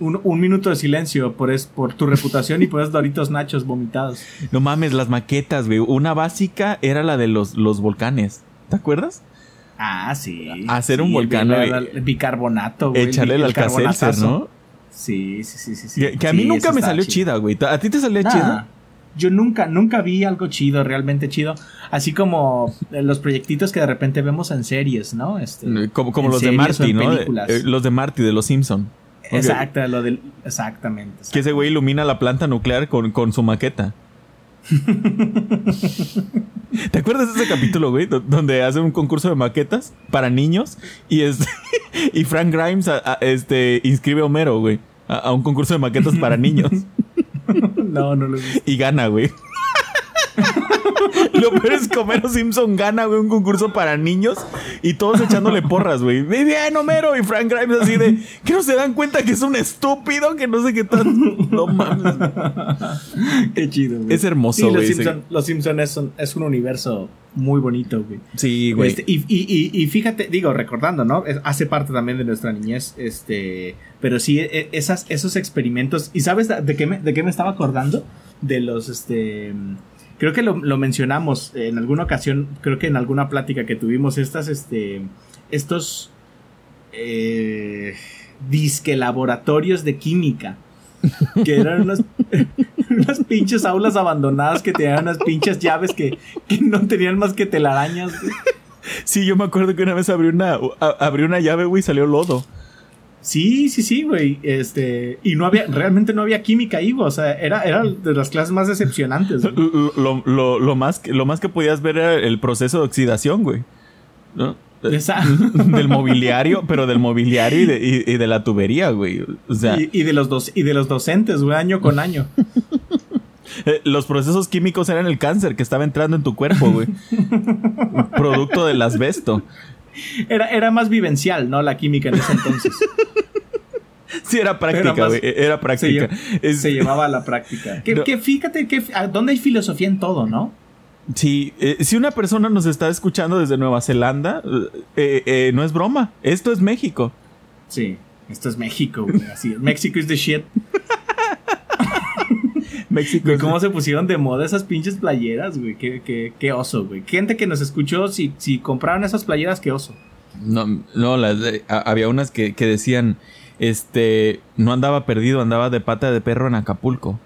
Speaker 3: Un, un minuto de silencio por, es, por tu reputación y por esos doritos nachos vomitados.
Speaker 4: No mames, las maquetas, güey. Una básica era la de los, los volcanes. ¿Te acuerdas?
Speaker 3: Ah, sí.
Speaker 4: Hacer un volcán,
Speaker 3: El,
Speaker 4: güey.
Speaker 3: el bicarbonato, güey.
Speaker 4: Echarle el alcacelser,
Speaker 3: carbonatazo.
Speaker 4: ¿no?
Speaker 3: Sí, sí, sí, sí. sí.
Speaker 4: Que, que a mí
Speaker 3: Sí,
Speaker 4: nunca me salió chida, güey. ¿A ti te salía
Speaker 3: Ah,
Speaker 4: chida?
Speaker 3: Yo nunca, nunca vi algo chido, realmente chido. Así como eh, los proyectitos que de repente vemos en series, ¿no? Este,
Speaker 4: Eh, Como, como los de Marty, ¿no? Eh, los de Marty, de los Simpson.
Speaker 3: Exacto, lo del. Exactamente.
Speaker 4: Que ese güey ilumina la planta nuclear con, con su maqueta. <laughs> ¿Te acuerdas de ese capítulo, güey? Do- Donde hace un concurso de maquetas para niños y este <laughs> y Frank Grimes a- a- este inscribe a Homero, güey, a, a un concurso de maquetas para niños <laughs> <laughs>
Speaker 3: No, no lo vi.
Speaker 4: y gana, güey. <laughs> Lo peor es que Homero Simpson gana, güey, un concurso para niños y todos echándole porras, güey. Muy bien, Homero. Y Frank Grimes así de, que no se dan cuenta que es un estúpido, que no sé qué tal. No mames.
Speaker 3: Qué chido, güey.
Speaker 4: Es hermoso,
Speaker 3: Sí,
Speaker 4: güey,
Speaker 3: los Simpson es un, es un universo muy bonito, güey.
Speaker 4: Sí, güey.
Speaker 3: Este, y, y, y, y fíjate, digo, recordando, ¿no? Es- hace parte también de nuestra niñez, este, pero sí, e- esas, esos experimentos, ¿y sabes de qué me, de qué me estaba acordando? De los, este, creo que lo, lo mencionamos en alguna ocasión, creo que en alguna plática que tuvimos, estas, este, estos, eh, disque laboratorios de química. <laughs> Que eran unas, <laughs> unas pinches aulas abandonadas que tenían unas pinches llaves que, que no tenían más que telarañas.
Speaker 4: Sí, yo me acuerdo que una vez abrí una, abrí una llave, güey, y salió lodo.
Speaker 3: Sí, sí, sí, güey. Este, y no había, realmente no había química ahí, güey. O sea, era, era de las clases más decepcionantes. <laughs>
Speaker 4: Lo, lo- lo- lo más, que- lo más que podías ver era el proceso de oxidación, güey. ¿No?
Speaker 3: Esa- <laughs>
Speaker 4: del mobiliario, pero del mobiliario y de, y- y de la tubería, güey. O sea,
Speaker 3: y, y de los dos, y de los docentes, güey, año con año. <laughs>
Speaker 4: eh, los procesos químicos eran el cáncer que estaba entrando en tu cuerpo, güey. Producto del asbesto.
Speaker 3: Era, era más vivencial, ¿no? La química en ese entonces.
Speaker 4: Sí, era práctica, güey. Era práctica.
Speaker 3: Se, llevaba a la práctica. <laughs> Que, fíjate, que, ¿dónde hay filosofía en todo, no?
Speaker 4: Sí, eh, si una persona nos está escuchando desde Nueva Zelanda, eh, eh, no es broma. Esto es México.
Speaker 3: Sí, esto es México, güey. Así, México is the shit. <laughs> México. ¿Y cómo se pusieron de moda esas pinches playeras, güey? Qué, qué, oso, güey. Gente que nos escuchó, si, si compraron esas playeras, qué oso.
Speaker 4: No, no, había unas que, que decían, este, no andaba perdido, andaba de pata de perro en Acapulco.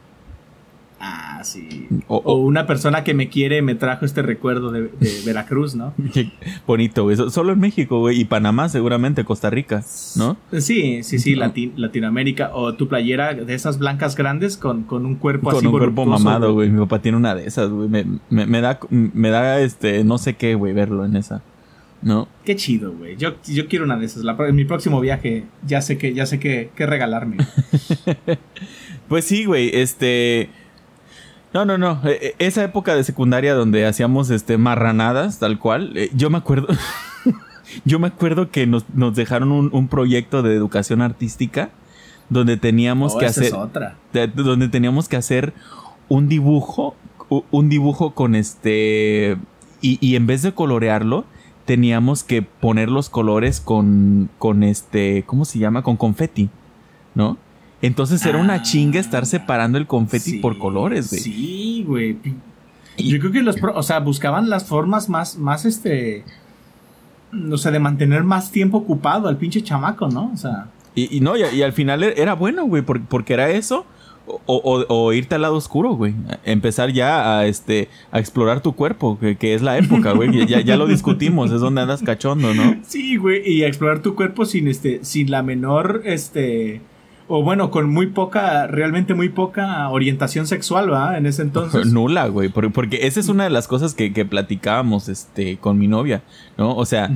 Speaker 3: Ah, sí. O, una persona que me quiere me trajo este recuerdo de, <laughs> Veracruz, ¿no? <laughs>
Speaker 4: bonito, güey. Solo en México, güey. Y Panamá, seguramente, Costa Rica, ¿no?
Speaker 3: Sí, sí, sí, Latinoamérica. O tu playera de esas blancas grandes con, con un cuerpo
Speaker 4: con así. Con un cuerpo mamado, güey. Mi papá tiene una de esas, güey. Me, da, me da, este, no sé qué, güey, verlo en esa. ¿No?
Speaker 3: Qué chido, güey. Yo, yo quiero una de esas. en mi próximo viaje ya sé que, ya sé qué regalarme. <laughs>
Speaker 4: pues sí, güey. Este no, no, no. E, e, esa época de secundaria donde hacíamos este marranadas, tal cual. Eh, yo me acuerdo. <laughs> yo me acuerdo que nos, dejaron un, proyecto de educación artística donde teníamos oh, que hacer. otra. donde teníamos que hacer un dibujo. Un dibujo con este. Y, y, en vez de colorearlo, teníamos que poner los colores con. con este. ¿Cómo se llama? Con confeti. ¿No? Entonces era una chinga estar separando el confeti por colores, güey.
Speaker 3: Sí, güey. Yo creo que los, o sea, buscaban las formas más, más este, o sea, de mantener más tiempo ocupado al pinche chamaco, ¿no? O sea.
Speaker 4: Y, no, y, al final e, era bueno, güey, porque, era eso. O, irte al lado oscuro, güey. Empezar ya a este a explorar tu cuerpo, que, es la época, güey. Ya, ya lo discutimos, es donde andas cachondo, ¿no?
Speaker 3: Sí, güey. Y a explorar tu cuerpo sin este, sin la menor, este o bueno, con muy poca, realmente muy poca orientación sexual, ¿va? En ese entonces. <laughs>
Speaker 4: Nula, güey, porque, esa es una de las cosas que, platicábamos este, con mi novia, ¿no? O sea,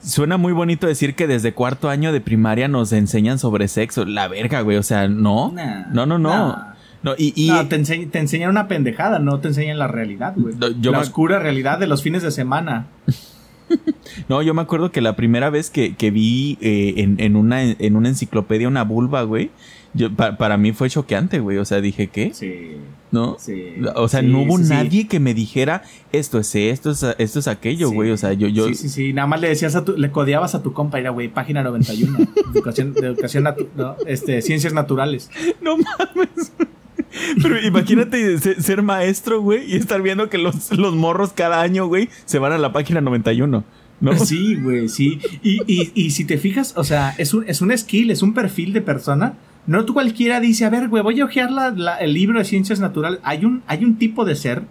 Speaker 4: suena muy bonito decir que desde cuarto año de primaria nos enseñan sobre sexo. La verga, güey, o sea, no. no, no, no.
Speaker 3: No, y, te, enseñan una pendejada, no te enseñan la realidad, güey. la oscura realidad de los fines de semana. <laughs> <laughs>
Speaker 4: no, yo me acuerdo que la primera vez que, vi eh, en, una, en una enciclopedia una vulva, güey, yo, para mí fue choqueante, güey. O sea, dije, ¿qué? Sí. ¿No? Sí. O sea, no hubo nadie que me dijera esto es esto, es, esto es aquello, güey. O sea, yo, yo.
Speaker 3: Sí, sí, sí. Nada más le decías a tu, le codeabas a tu compa, era, güey, página 91. <laughs> educación, de educación, no, este, ciencias naturales. <laughs>
Speaker 4: No mames. Pero imagínate ser maestro, güey, y estar viendo que los, los morros cada año, güey, se van a la página 91. ¿No?
Speaker 3: Sí, güey, sí. Y, y, y, si te fijas, o sea, es un, es un skill, es un perfil de persona. No tú cualquiera dice, a ver, güey, voy a ojear la, el libro de ciencias naturales. Hay un, hay un tipo de ser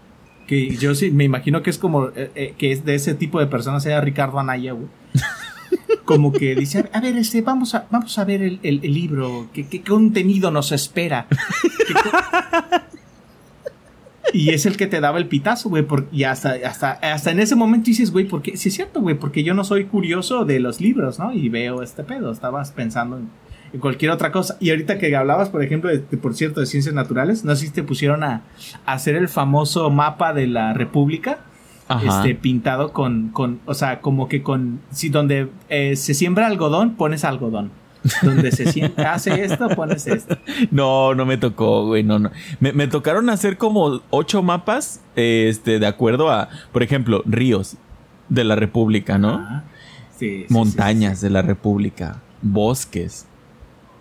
Speaker 3: que yo sí me imagino que es como, eh, eh, que es de ese tipo de persona, sea Ricardo Anaya, güey como que dice, a ver, este, vamos a, vamos a ver el, libro, ¿qué, ¿qué, contenido nos espera. y es el que te daba el pitazo, güey, y hasta, hasta, hasta en ese momento dices, güey, porque, sí es cierto, güey, porque yo no soy curioso de los libros, ¿no? Y veo este pedo, estabas pensando en, cualquier otra cosa. Y ahorita que hablabas, por ejemplo, de, por cierto, de ciencias naturales, no sé si te pusieron a hacer el famoso mapa de la República este pintado con, con, o sea, como que con, si donde eh, se siembra algodón, pones algodón. Donde se <laughs> hace esto, pones esto.
Speaker 4: No, no me tocó, güey, no, no. Me, tocaron hacer como ocho mapas, este, de acuerdo a, por ejemplo, ríos de la República, ¿no? Ah, sí, Montañas de la República, bosques.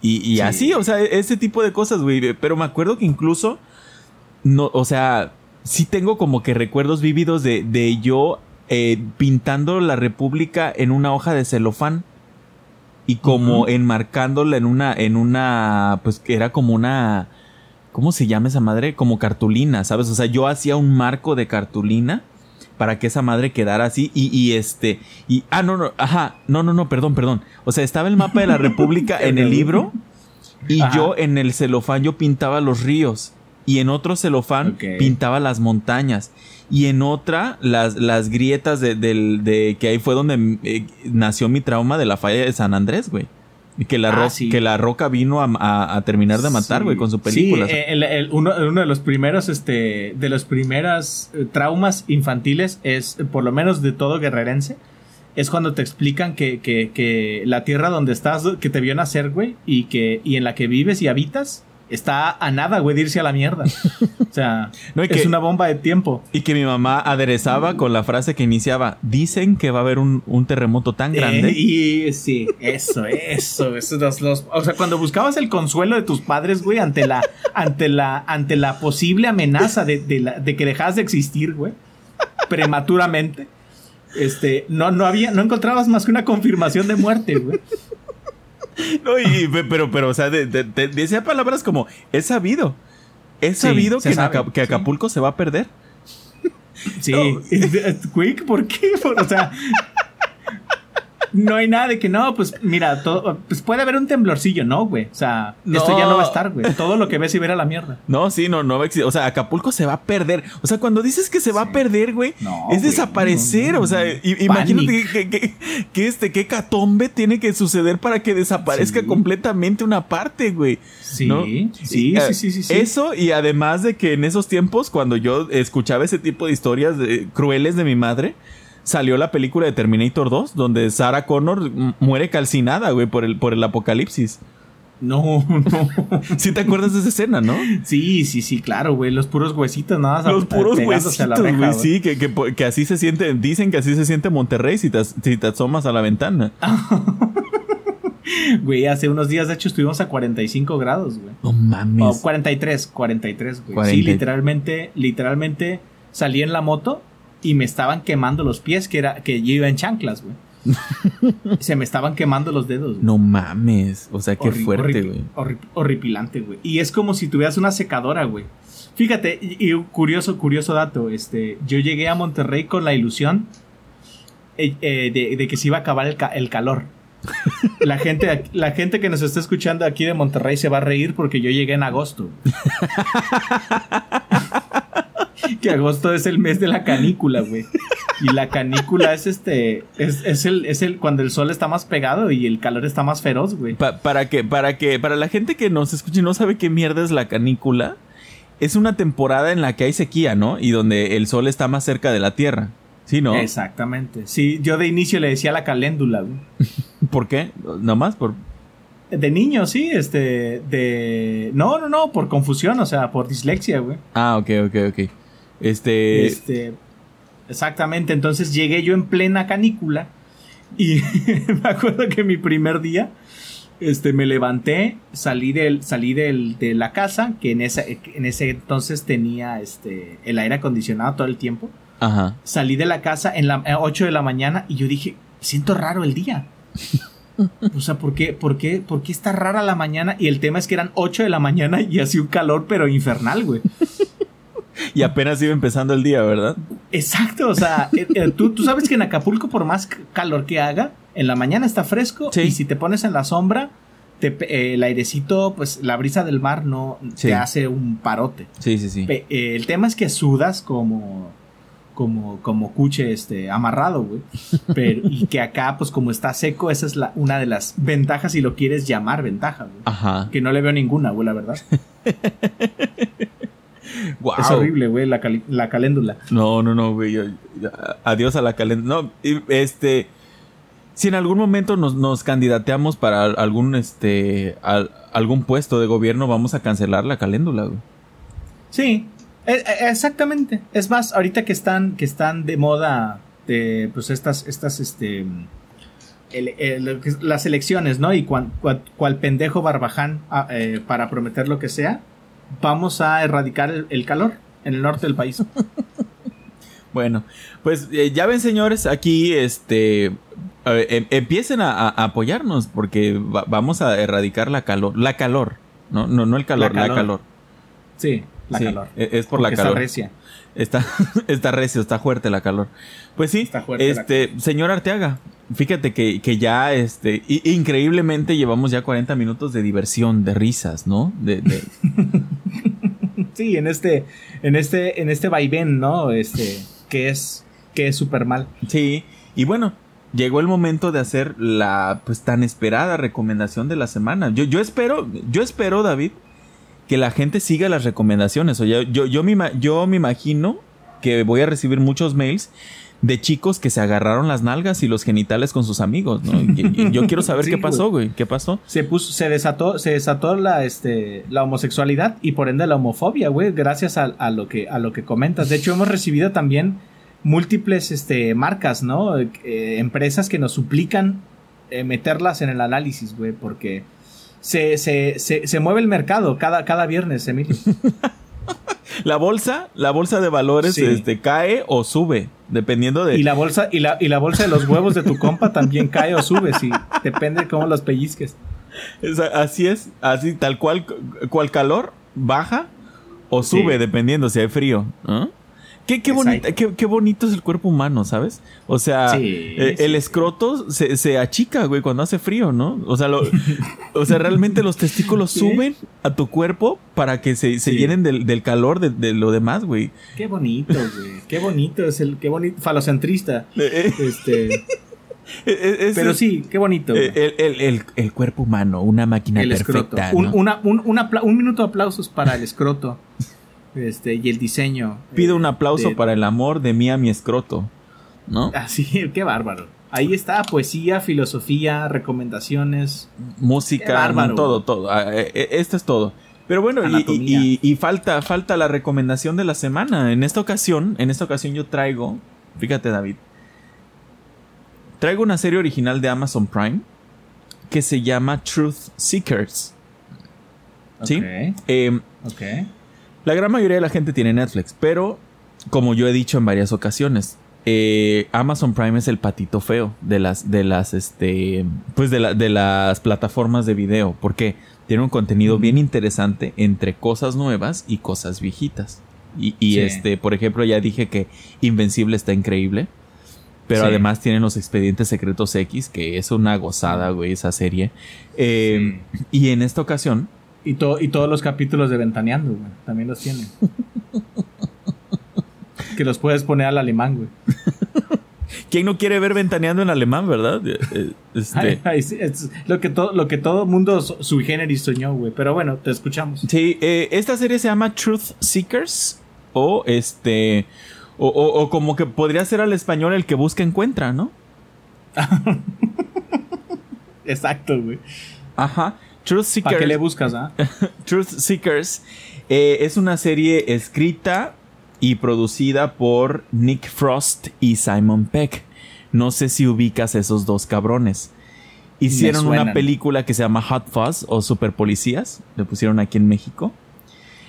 Speaker 4: Y, y así, o sea, ese tipo de cosas, güey. Pero me acuerdo que incluso, no, o sea, sí tengo como que recuerdos vívidos de, de yo eh, pintando la República en una hoja de celofán y como enmarcándola en una, en una, pues que era como una, ¿cómo se llama esa madre? Como cartulina, ¿sabes? O sea, yo hacía un marco de cartulina para que esa madre quedara así y, y este, y, ah, no, no, ajá, no, no, no, perdón, perdón. O sea, estaba el mapa de la República <laughs> en el libro y yo en el celofán yo pintaba los ríos y en otro celofán pintaba las montañas y en otra las, las grietas de, de, que ahí fue donde eh, nació mi trauma de la falla de San Andrés, güey. Y que la, ah, que la roca vino a, terminar de matar, güey, con su película.
Speaker 3: Sí, uno, de los primeros, este, de los primeros eh, traumas infantiles es, por lo menos de todo guerrerense, es cuando te explican que, que, que la tierra donde estás, que te vio nacer, güey, y que y en la que vives y habitas, está a nada, güey, de irse a la mierda. O sea, <laughs>
Speaker 4: No,
Speaker 3: es
Speaker 4: que-
Speaker 3: una bomba de tiempo.
Speaker 4: Y que mi mamá aderezaba con la frase que iniciaba, dicen que va a haber un, un terremoto tan grande.
Speaker 3: Eh, <laughs> y sí, eso, eso, eso los, los- o sea, cuando buscabas el consuelo de tus padres, güey, ante la, ante la, ante la posible amenaza de, de, la- de que dejas de existir, güey, prematuramente, este, no, no había, no encontrabas más que una confirmación de muerte, güey.
Speaker 4: No, y- pe- pero, pero, o sea, de- de- de- decía palabras como, es sabido. Es sabido que, en
Speaker 3: sabe,
Speaker 4: Aca- que
Speaker 3: sí.
Speaker 4: Acapulco se va a perder.
Speaker 3: Sí,
Speaker 4: No.
Speaker 3: Quick, ¿por qué? Por- o sea, no hay nada de que no, pues mira, todo, pues puede haber un temblorcillo, no, güey. O sea, esto ya no va a estar, güey. Todo lo que ves y ver a la mierda.
Speaker 4: No, sí, no, no va a existir. O sea, Acapulco se va a perder. O sea, cuando dices que se va a perder, güey,
Speaker 3: No,
Speaker 4: es
Speaker 3: güey,
Speaker 4: desaparecer.
Speaker 3: no,
Speaker 4: o sea, imagínate que, que, que este, qué catombe tiene que suceder para que desaparezca
Speaker 3: Sí.
Speaker 4: completamente una parte, güey.
Speaker 3: Sí, sí,
Speaker 4: Y,
Speaker 3: sí, sí, sí, sí.
Speaker 4: Eso y además de que en esos tiempos, cuando yo escuchaba ese tipo de historias de- crueles de mi madre, salió la película de Terminator 2, donde Sarah Connor muere calcinada, güey, por el, por el apocalipsis.
Speaker 3: No, <laughs> no. <laughs>
Speaker 4: ¿Sí te acuerdas de esa escena, no?
Speaker 3: Sí, sí, sí, claro, güey. Los puros huesitos, nada más.
Speaker 4: Los puros
Speaker 3: pegándose a la
Speaker 4: huesitos,
Speaker 3: reja,
Speaker 4: güey, sí, que, que, así se siente, dicen que así se siente Monterrey si te, si te asomas a la ventana. <laughs>
Speaker 3: Güey, hace unos días, de hecho, estuvimos a 45 grados, güey.
Speaker 4: No mames.
Speaker 3: O 43, 43, güey.
Speaker 4: 40.
Speaker 3: Sí, literalmente, literalmente salí en la moto y me estaban quemando los pies, que era que yo iba en chanclas, güey. <laughs> Se me estaban quemando los dedos. güey.
Speaker 4: No mames. O sea, qué
Speaker 3: Horri-
Speaker 4: fuerte, güey.
Speaker 3: horri- horripilante, güey. Y es como si tuvieras una secadora, güey. Fíjate, y, y curioso, curioso dato, este, yo llegué a Monterrey con la ilusión eh, eh, de, de que se iba a acabar el, ca- el calor. <laughs> La gente, la gente que nos está escuchando aquí de Monterrey se va a reír porque yo llegué en agosto. <laughs> <laughs> que agosto es el mes de la canícula, güey. Y la canícula es este, es, es el, es el, cuando el sol está más pegado y el calor está más feroz, güey.
Speaker 4: Pa- para que, para que, para la gente que nos escuche y no sabe qué mierda es la canícula, es una temporada en la que hay sequía, ¿no? Y donde el sol está más cerca de la tierra. ¿Sí, no?
Speaker 3: Exactamente. Sí, yo de inicio le decía la caléndula, güey. <laughs>
Speaker 4: ¿Por qué? Nomás por.
Speaker 3: De niño, sí, este, de... No, no, no, por confusión, o sea, por dislexia, güey.
Speaker 4: Ah, ok, ok, ok. Este.
Speaker 3: Este, exactamente, entonces llegué yo en plena canícula y <laughs> me acuerdo que mi primer día, este, me levanté, salí del, salí del, de la casa, que en ese, en ese entonces tenía, este, el aire acondicionado todo el tiempo.
Speaker 4: Ajá.
Speaker 3: Salí de la casa en la a 8 de la mañana y yo dije, siento raro el día. <laughs> O sea, ¿por qué, por, qué, ¿por qué está rara la mañana? Y el tema es que eran 8 de la mañana y hacía un calor, pero infernal, güey.
Speaker 4: Y apenas iba empezando el día, ¿verdad?
Speaker 3: Exacto, o sea, eh, eh, tú, tú sabes que en Acapulco, por más calor que haga, en la mañana está fresco
Speaker 4: Sí.
Speaker 3: y si te pones en la sombra, te eh, el airecito, pues la brisa del mar no
Speaker 4: Sí.
Speaker 3: te hace un parote.
Speaker 4: Sí, sí, sí.
Speaker 3: Pe- eh, el tema es que sudas como como como cuche este amarrado, güey. Pero y que acá pues como está seco, esa es la una de las ventajas si lo quieres llamar ventaja, güey.
Speaker 4: Ajá.
Speaker 3: Que no le veo ninguna, güey, la verdad. <laughs>
Speaker 4: Wow.
Speaker 3: Es horrible, güey, la, la caléndula.
Speaker 4: No, no, no, güey. adiós a la caléndula. No, este. Si en algún momento nos, nos candidateamos para algún este al- algún puesto de gobierno, vamos a cancelar la caléndula, güey.
Speaker 3: Sí, e- e- exactamente. Es más, ahorita que están, que están de moda de, pues estas, estas, este, el- el- las elecciones, ¿no? Y cual, cual pendejo barbaján ah, eh, para prometer lo que sea, vamos a erradicar el, el calor en el norte del país. <laughs>
Speaker 4: Bueno, pues eh, ya ven, señores, aquí este em- empiecen a, apoyarnos porque va- vamos a erradicar la calor, la calor, no, no, no el calor, la
Speaker 3: La
Speaker 4: calor.
Speaker 3: Sí, la
Speaker 4: Sí,
Speaker 3: calor.
Speaker 4: e- Es por
Speaker 3: Porque
Speaker 4: la calor.
Speaker 3: recia.
Speaker 4: Está, <laughs> está recio, está fuerte la calor. Pues sí,
Speaker 3: Está fuerte la
Speaker 4: este, señor Arteaga, fíjate que, que ya, este, increíblemente llevamos ya 40 minutos de diversión, de risas, ¿no? De, de- <laughs>
Speaker 3: Sí, en este, en este, en este vaivén, ¿no? Este, que es, que es súper mal.
Speaker 4: sí, y bueno, llegó el momento de hacer la, pues, tan esperada recomendación de la semana. Yo, yo espero, yo espero, David, que la gente siga las recomendaciones. O ya- yo, yo, me, yo me imagino que voy a recibir muchos mails de chicos que se agarraron las nalgas y los genitales con sus amigos, ¿no? Y- y yo quiero saber <laughs>
Speaker 3: Sí,
Speaker 4: qué pasó,
Speaker 3: güey.
Speaker 4: güey. ¿Qué pasó?
Speaker 3: Se puso, se desató, se desató la, este, la homosexualidad y por ende la homofobia, güey, gracias a, a lo que, a lo que comentas. De hecho, hemos recibido también múltiples, este, marcas, ¿no? Eh, empresas que nos suplican eh, meterlas en el análisis, güey, porque se, se, se, se mueve el mercado cada, cada viernes, Emilio. <laughs>
Speaker 4: La bolsa, la bolsa de valores,
Speaker 3: Sí.
Speaker 4: este, cae o sube, dependiendo de.
Speaker 3: Y la bolsa, y la, y la bolsa de los huevos de tu compa también cae o sube, sí. Depende de cómo los pellizques.
Speaker 4: Es- así es, así tal cual, cual calor baja o sube,
Speaker 3: Sí.
Speaker 4: dependiendo si hay frío. Qué, qué, bonita- qué, qué bonito es el cuerpo humano, ¿sabes? O sea,
Speaker 3: Sí,
Speaker 4: eh,
Speaker 3: sí,
Speaker 4: el
Speaker 3: sí.
Speaker 4: escroto se, se achica, güey, cuando hace frío, ¿no? O sea, lo- o sea realmente los testículos <laughs> suben a tu cuerpo para que se, se llenen del, del calor de, de lo demás, güey.
Speaker 3: Qué bonito, güey. Qué bonito es el, qué bonito, falocentrista.
Speaker 4: Eh, eh,
Speaker 3: Este, <laughs>
Speaker 4: eh, es-
Speaker 3: pero sí, qué bonito.
Speaker 4: el, el- el- el cuerpo humano, una máquina perfecta.
Speaker 3: Un,
Speaker 4: ¿no?
Speaker 3: una- un, un un minuto de aplausos para el escroto. Este, y el diseño.
Speaker 4: Pido
Speaker 3: eh,
Speaker 4: un aplauso
Speaker 3: de-
Speaker 4: para el amor de mí a mi escroto, ¿no?
Speaker 3: Ah, sí, <laughs> qué bárbaro. Ahí está, poesía, filosofía, recomendaciones.
Speaker 4: Música,
Speaker 3: bárbaro.
Speaker 4: todo, todo. Ah, eh, eh, Esto es todo. Pero bueno, y,
Speaker 3: Anatomía.
Speaker 4: y- y falta, falta la recomendación de la semana. En esta ocasión, en esta ocasión yo traigo, fíjate David, traigo una serie original de Amazon Prime que se llama Truth Seekers. ¿Sí?
Speaker 3: Ok,
Speaker 4: Eh,
Speaker 3: ok.
Speaker 4: La gran mayoría de la gente tiene Netflix, pero como yo he dicho en varias ocasiones, eh, Amazon Prime es el patito feo de las, de las, este, pues de, la- de las plataformas de video, porque tiene un contenido bien interesante entre cosas nuevas y cosas viejitas. Y, y,
Speaker 3: Sí.
Speaker 4: este, por ejemplo, ya dije que Invencible está increíble. Pero
Speaker 3: Sí.
Speaker 4: además tienen los expedientes secretos X, que es una gozada, güey, esa serie. Eh, Y en esta ocasión,
Speaker 3: Y, to- y todos los capítulos de Ventaneando, güey. También los tienen. que los puedes poner al alemán, güey.
Speaker 4: ¿quién no quiere ver ventaneando en alemán, verdad? Eh, eh, Este,
Speaker 3: Ay, ay, sí, es lo que todo, lo que todo mundo su- sui generis soñó, güey. Pero bueno, te escuchamos.
Speaker 4: Sí, eh, esta serie se llama Truth Seekers o este o, o- o como que podría ser al español el que busca encuentra, ¿no? <laughs>
Speaker 3: Exacto, güey.
Speaker 4: Ajá. Truth
Speaker 3: ¿Para qué le
Speaker 4: Seekers,
Speaker 3: buscas, ah? <laughs>
Speaker 4: Truth Seekers eh, es una serie escrita y producida por Nick Frost y Simon Peck. No sé si ubicas esos dos cabrones. Hicieron una película que se llama Hot Fuzz o Super Policías. Le pusieron aquí en México.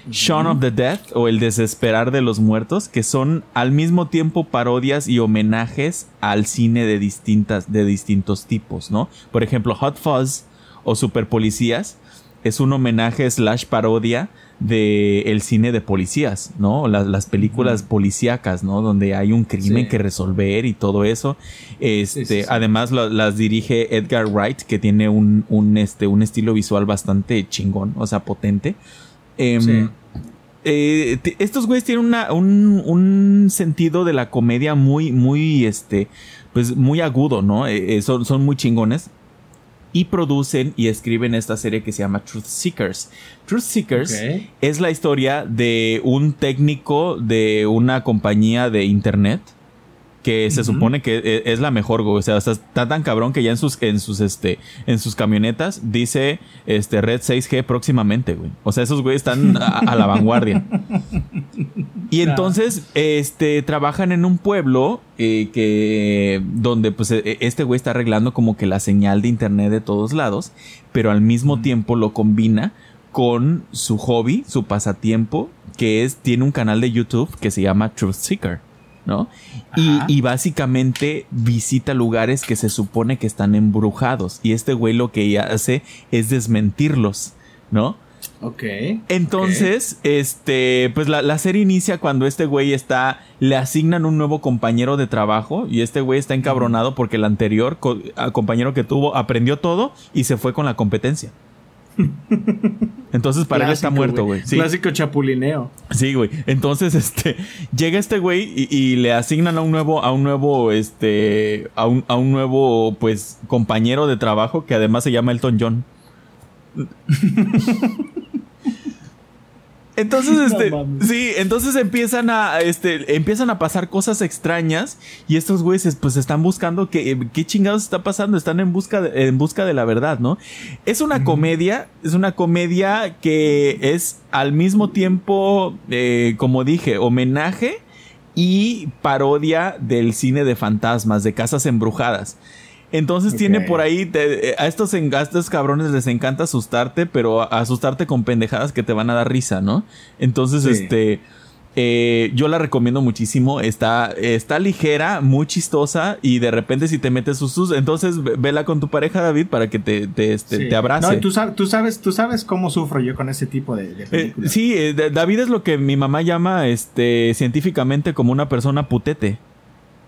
Speaker 4: Shaun of the Dead o El Desesperar de los Muertos, que son al mismo tiempo parodias y homenajes al cine de distintas, de distintos tipos, ¿no? Por ejemplo, Hot Fuzz o Super Policías es un homenaje slash parodia de el cine de policías, ¿no? Las, las películas policíacas, ¿no? Donde hay un crimen
Speaker 3: Sí.
Speaker 4: que resolver y todo eso. Este,
Speaker 3: Sí, sí, sí.
Speaker 4: además lo- las dirige Edgar Wright, que tiene un, un, este, un estilo visual bastante chingón, o sea, potente. Em, eh, estos güeyes tienen una- un, un sentido de la comedia muy, muy, este, pues muy agudo, ¿no? Eh, eh, son, son muy chingones. Y producen y escriben esta serie que se llama Truth Seekers. Truth Seekers es la historia de un técnico de una compañía de internet que se supone que e- es la mejor, güey. O sea, está, tan cabrón que ya en sus, en sus, este, en sus camionetas dice, este, Red 6G próximamente, güey. O sea, esos güeyes están a, a la vanguardia. <laughs> Y entonces, este, trabajan en un pueblo eh, que, donde, pues, e- este güey está arreglando como que la señal de internet de todos lados, pero al mismo tiempo lo combina con su hobby, su pasatiempo, que es, tiene un canal de YouTube que se llama Truth Seeker, ¿no? Y, básicamente visita lugares que se supone que están embrujados. Y este güey lo que hace es desmentirlos, ¿no?
Speaker 3: Ok.
Speaker 4: Entonces, este, pues la, la serie inicia cuando este güey está, le asignan un nuevo compañero de trabajo y este güey está encabronado porque el anterior co- compañero que tuvo aprendió todo y se fue con la competencia. <laughs> Entonces para él está muerto, güey. Sí.
Speaker 3: Clásico chapulineo.
Speaker 4: Sí, güey. Entonces, este, <laughs> llega este güey y, y le asignan a un nuevo, a un nuevo, este, a un, a un nuevo, pues, compañero de trabajo que además se llama Elton John. <laughs> Entonces, <laughs> este,
Speaker 3: No
Speaker 4: sí, entonces empiezan a, este, empiezan a pasar cosas extrañas y estos güeyes, pues, están buscando que, qué chingados está pasando, están en busca, de, en busca de la verdad, ¿no? Es una comedia, es una comedia que es al mismo tiempo, eh, como dije, homenaje y parodia del cine de fantasmas, de casas embrujadas. Entonces tiene por ahí, te- eh, a estos, a estos cabrones les encanta asustarte, pero a- asustarte con pendejadas que te van a dar risa, ¿no? Entonces,
Speaker 3: Sí.
Speaker 4: este, eh, yo la recomiendo muchísimo, está, está ligera, muy chistosa y de repente si te metes sus sus, entonces ve- vela con tu pareja David para que te, te, este,
Speaker 3: Sí.
Speaker 4: te abrace.
Speaker 3: No, tú, tú sabes, tú sabes cómo sufro yo con ese tipo de, de
Speaker 4: Eh,
Speaker 3: películas.
Speaker 4: sí, eh, David es lo que mi mamá llama este científicamente como una persona putete.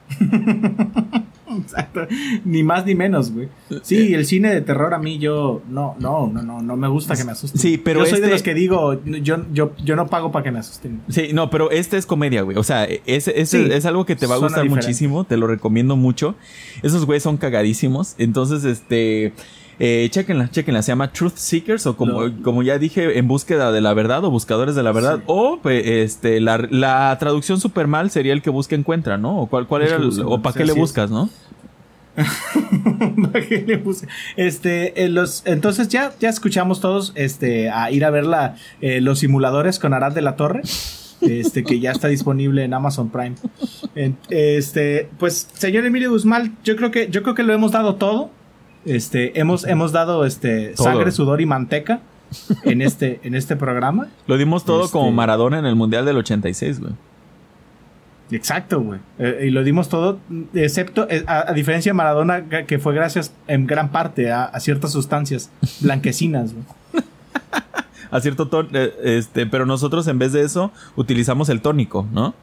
Speaker 4: <laughs> <laughs>
Speaker 3: Exacto. Ni más ni menos, güey.
Speaker 4: Eh,
Speaker 3: Sí, el cine de terror a mí yo no, no, no, no, no me gusta que me asusten.
Speaker 4: Sí, pero
Speaker 3: yo soy de
Speaker 4: este-
Speaker 3: los que digo, yo, yo, yo no pago para que me asusten.
Speaker 4: Sí, no, pero este es comedia, güey. O sea, es, es,
Speaker 3: Sí,
Speaker 4: es algo que te va a gustar
Speaker 3: diferente.
Speaker 4: muchísimo. Te lo recomiendo mucho. Esos güeyes son cagadísimos. Entonces, este. Eh, chequenla, chequenla. Se llama Truth Seekers o como, como ya dije, en búsqueda de la verdad o buscadores de la verdad.
Speaker 3: Sí.
Speaker 4: O pe- este, la, la traducción super mal sería el que busca encuentra, ¿no? O cuál, cuál era el- o para qué le
Speaker 3: es.
Speaker 4: buscas, ¿no? <laughs>
Speaker 3: Este, eh, los, entonces ya, ya escuchamos todos este, a ir a ver la, eh, los simuladores con Arad de la Torre. Este, que ya está disponible en Amazon Prime. Este, pues, señor Emilio Guzmán, yo creo que, yo creo que lo hemos dado todo. Este, hemos, hemos dado este
Speaker 4: Todo.
Speaker 3: sangre, sudor y manteca en este, en este programa.
Speaker 4: Lo dimos todo
Speaker 3: Este-
Speaker 4: como Maradona en el Mundial del 86, güey.
Speaker 3: Exacto, güey. Eh, y lo dimos todo, excepto, eh, a, a diferencia de Maradona, que fue gracias en gran parte a, a ciertas sustancias blanquecinas, güey. <laughs>
Speaker 4: A cierto tono, eh, este, pero nosotros en vez de eso utilizamos el tónico, ¿no?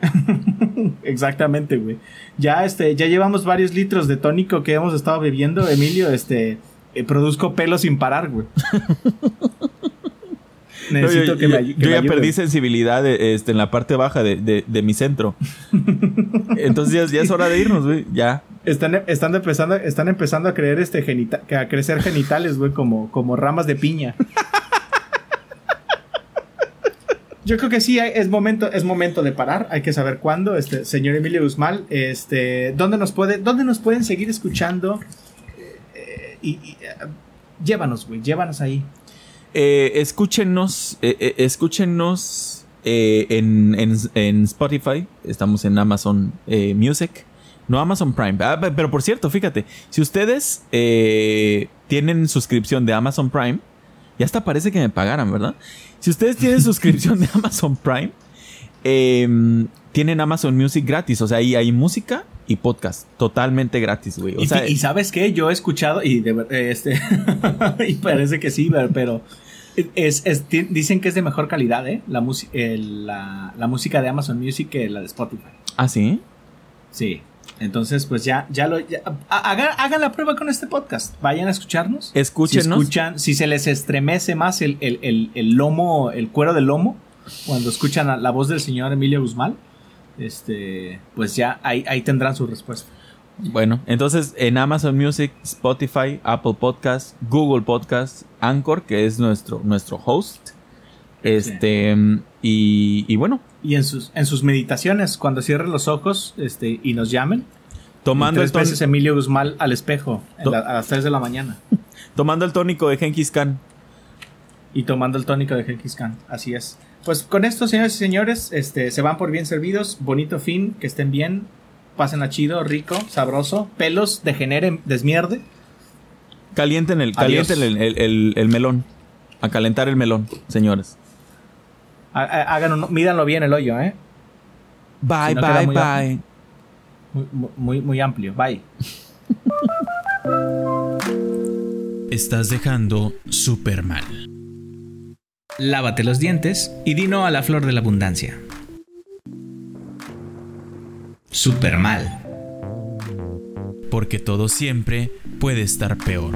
Speaker 4: <laughs>
Speaker 3: Exactamente, güey. Ya, este, ya llevamos varios litros de tónico que hemos estado bebiendo, Emilio, este, eh, produzco pelo sin parar, güey. <laughs> Necesito
Speaker 4: yo,
Speaker 3: que
Speaker 4: yo-
Speaker 3: me ayu- que
Speaker 4: yo
Speaker 3: me
Speaker 4: ya perdí sensibilidad eh, este, en la parte baja de, de- de mi centro. <laughs> Entonces ya, ya es hora de irnos, güey. Ya.
Speaker 3: Están, están empezando, están empezando a creer este genita- a crecer genitales, güey, como, como ramas de piña. Yo creo que sí, es momento, es momento de parar. Hay que saber cuándo. Este, señor Emilio Guzmán, este, ¿dónde nos puede, dónde nos pueden seguir escuchando? Eh, y, eh, llévanos, güey, llévanos ahí.
Speaker 4: Eh, escúchenos, eh, escúchenos en, en- en Spotify. Estamos en Amazon Music. No Amazon Prime. Ah, pe- pero por cierto, fíjate, si ustedes tienen suscripción de Amazon Prime, ya hasta parece que me pagaran, ¿verdad? Si ustedes tienen <laughs> suscripción de Amazon Prime, eh, tienen Amazon Music gratis. O sea, ahí hay música y podcast totalmente gratis, güey. O
Speaker 3: y,
Speaker 4: sea,
Speaker 3: fi- y sabes qué, yo he escuchado y de eh, este <laughs> y parece que sí, pero es, es- dicen que es de mejor calidad, ¿eh? La, música la, la música de Amazon Music que la de Spotify.
Speaker 4: ¿Ah, sí?
Speaker 3: Sí. Entonces, pues ya, ya lo. ya- hagan, hagan la prueba con este podcast. Vayan a escucharnos.
Speaker 4: Escúchenos.
Speaker 3: Si escuchan, si se les estremece más el, el, el, el lomo, el cuero del lomo, cuando escuchan a la voz del señor Emilio Guzmán, este, pues ya ahí, ahí tendrán su respuesta.
Speaker 4: Bueno, entonces en Amazon Music, Spotify, Apple Podcast, Google Podcast, Anchor, que es nuestro, nuestro host. Este, y, y bueno,
Speaker 3: Y en sus, en sus meditaciones, cuando cierren los ojos este, y nos llamen,
Speaker 4: tomando el,
Speaker 3: tres veces
Speaker 4: tónico,
Speaker 3: Emilio Guzmán al espejo la- a las 3 de la mañana. <laughs>
Speaker 4: tomando el tónico de Genghis Khan.
Speaker 3: Y tomando el tónico de Genghis Khan. Así es. Pues con esto, señores y señores, este, se van por bien servidos. Bonito fin, que estén bien. Pasen a chido, rico, sabroso. Pelos, degeneren, desmierde.
Speaker 4: Calienten el, el, el- el- el melón. A calentar el melón, señores.
Speaker 3: Un- mídanlo bien el hoyo, ¿eh?
Speaker 4: Bye,
Speaker 3: Si no queda
Speaker 4: bye,
Speaker 3: muy
Speaker 4: bye.
Speaker 3: Muy, muy- muy, muy amplio. Bye.
Speaker 2: Estás dejando súper mal. Lávate los dientes y dino a la flor de la abundancia. Súper mal.
Speaker 1: Porque todo siempre puede estar peor.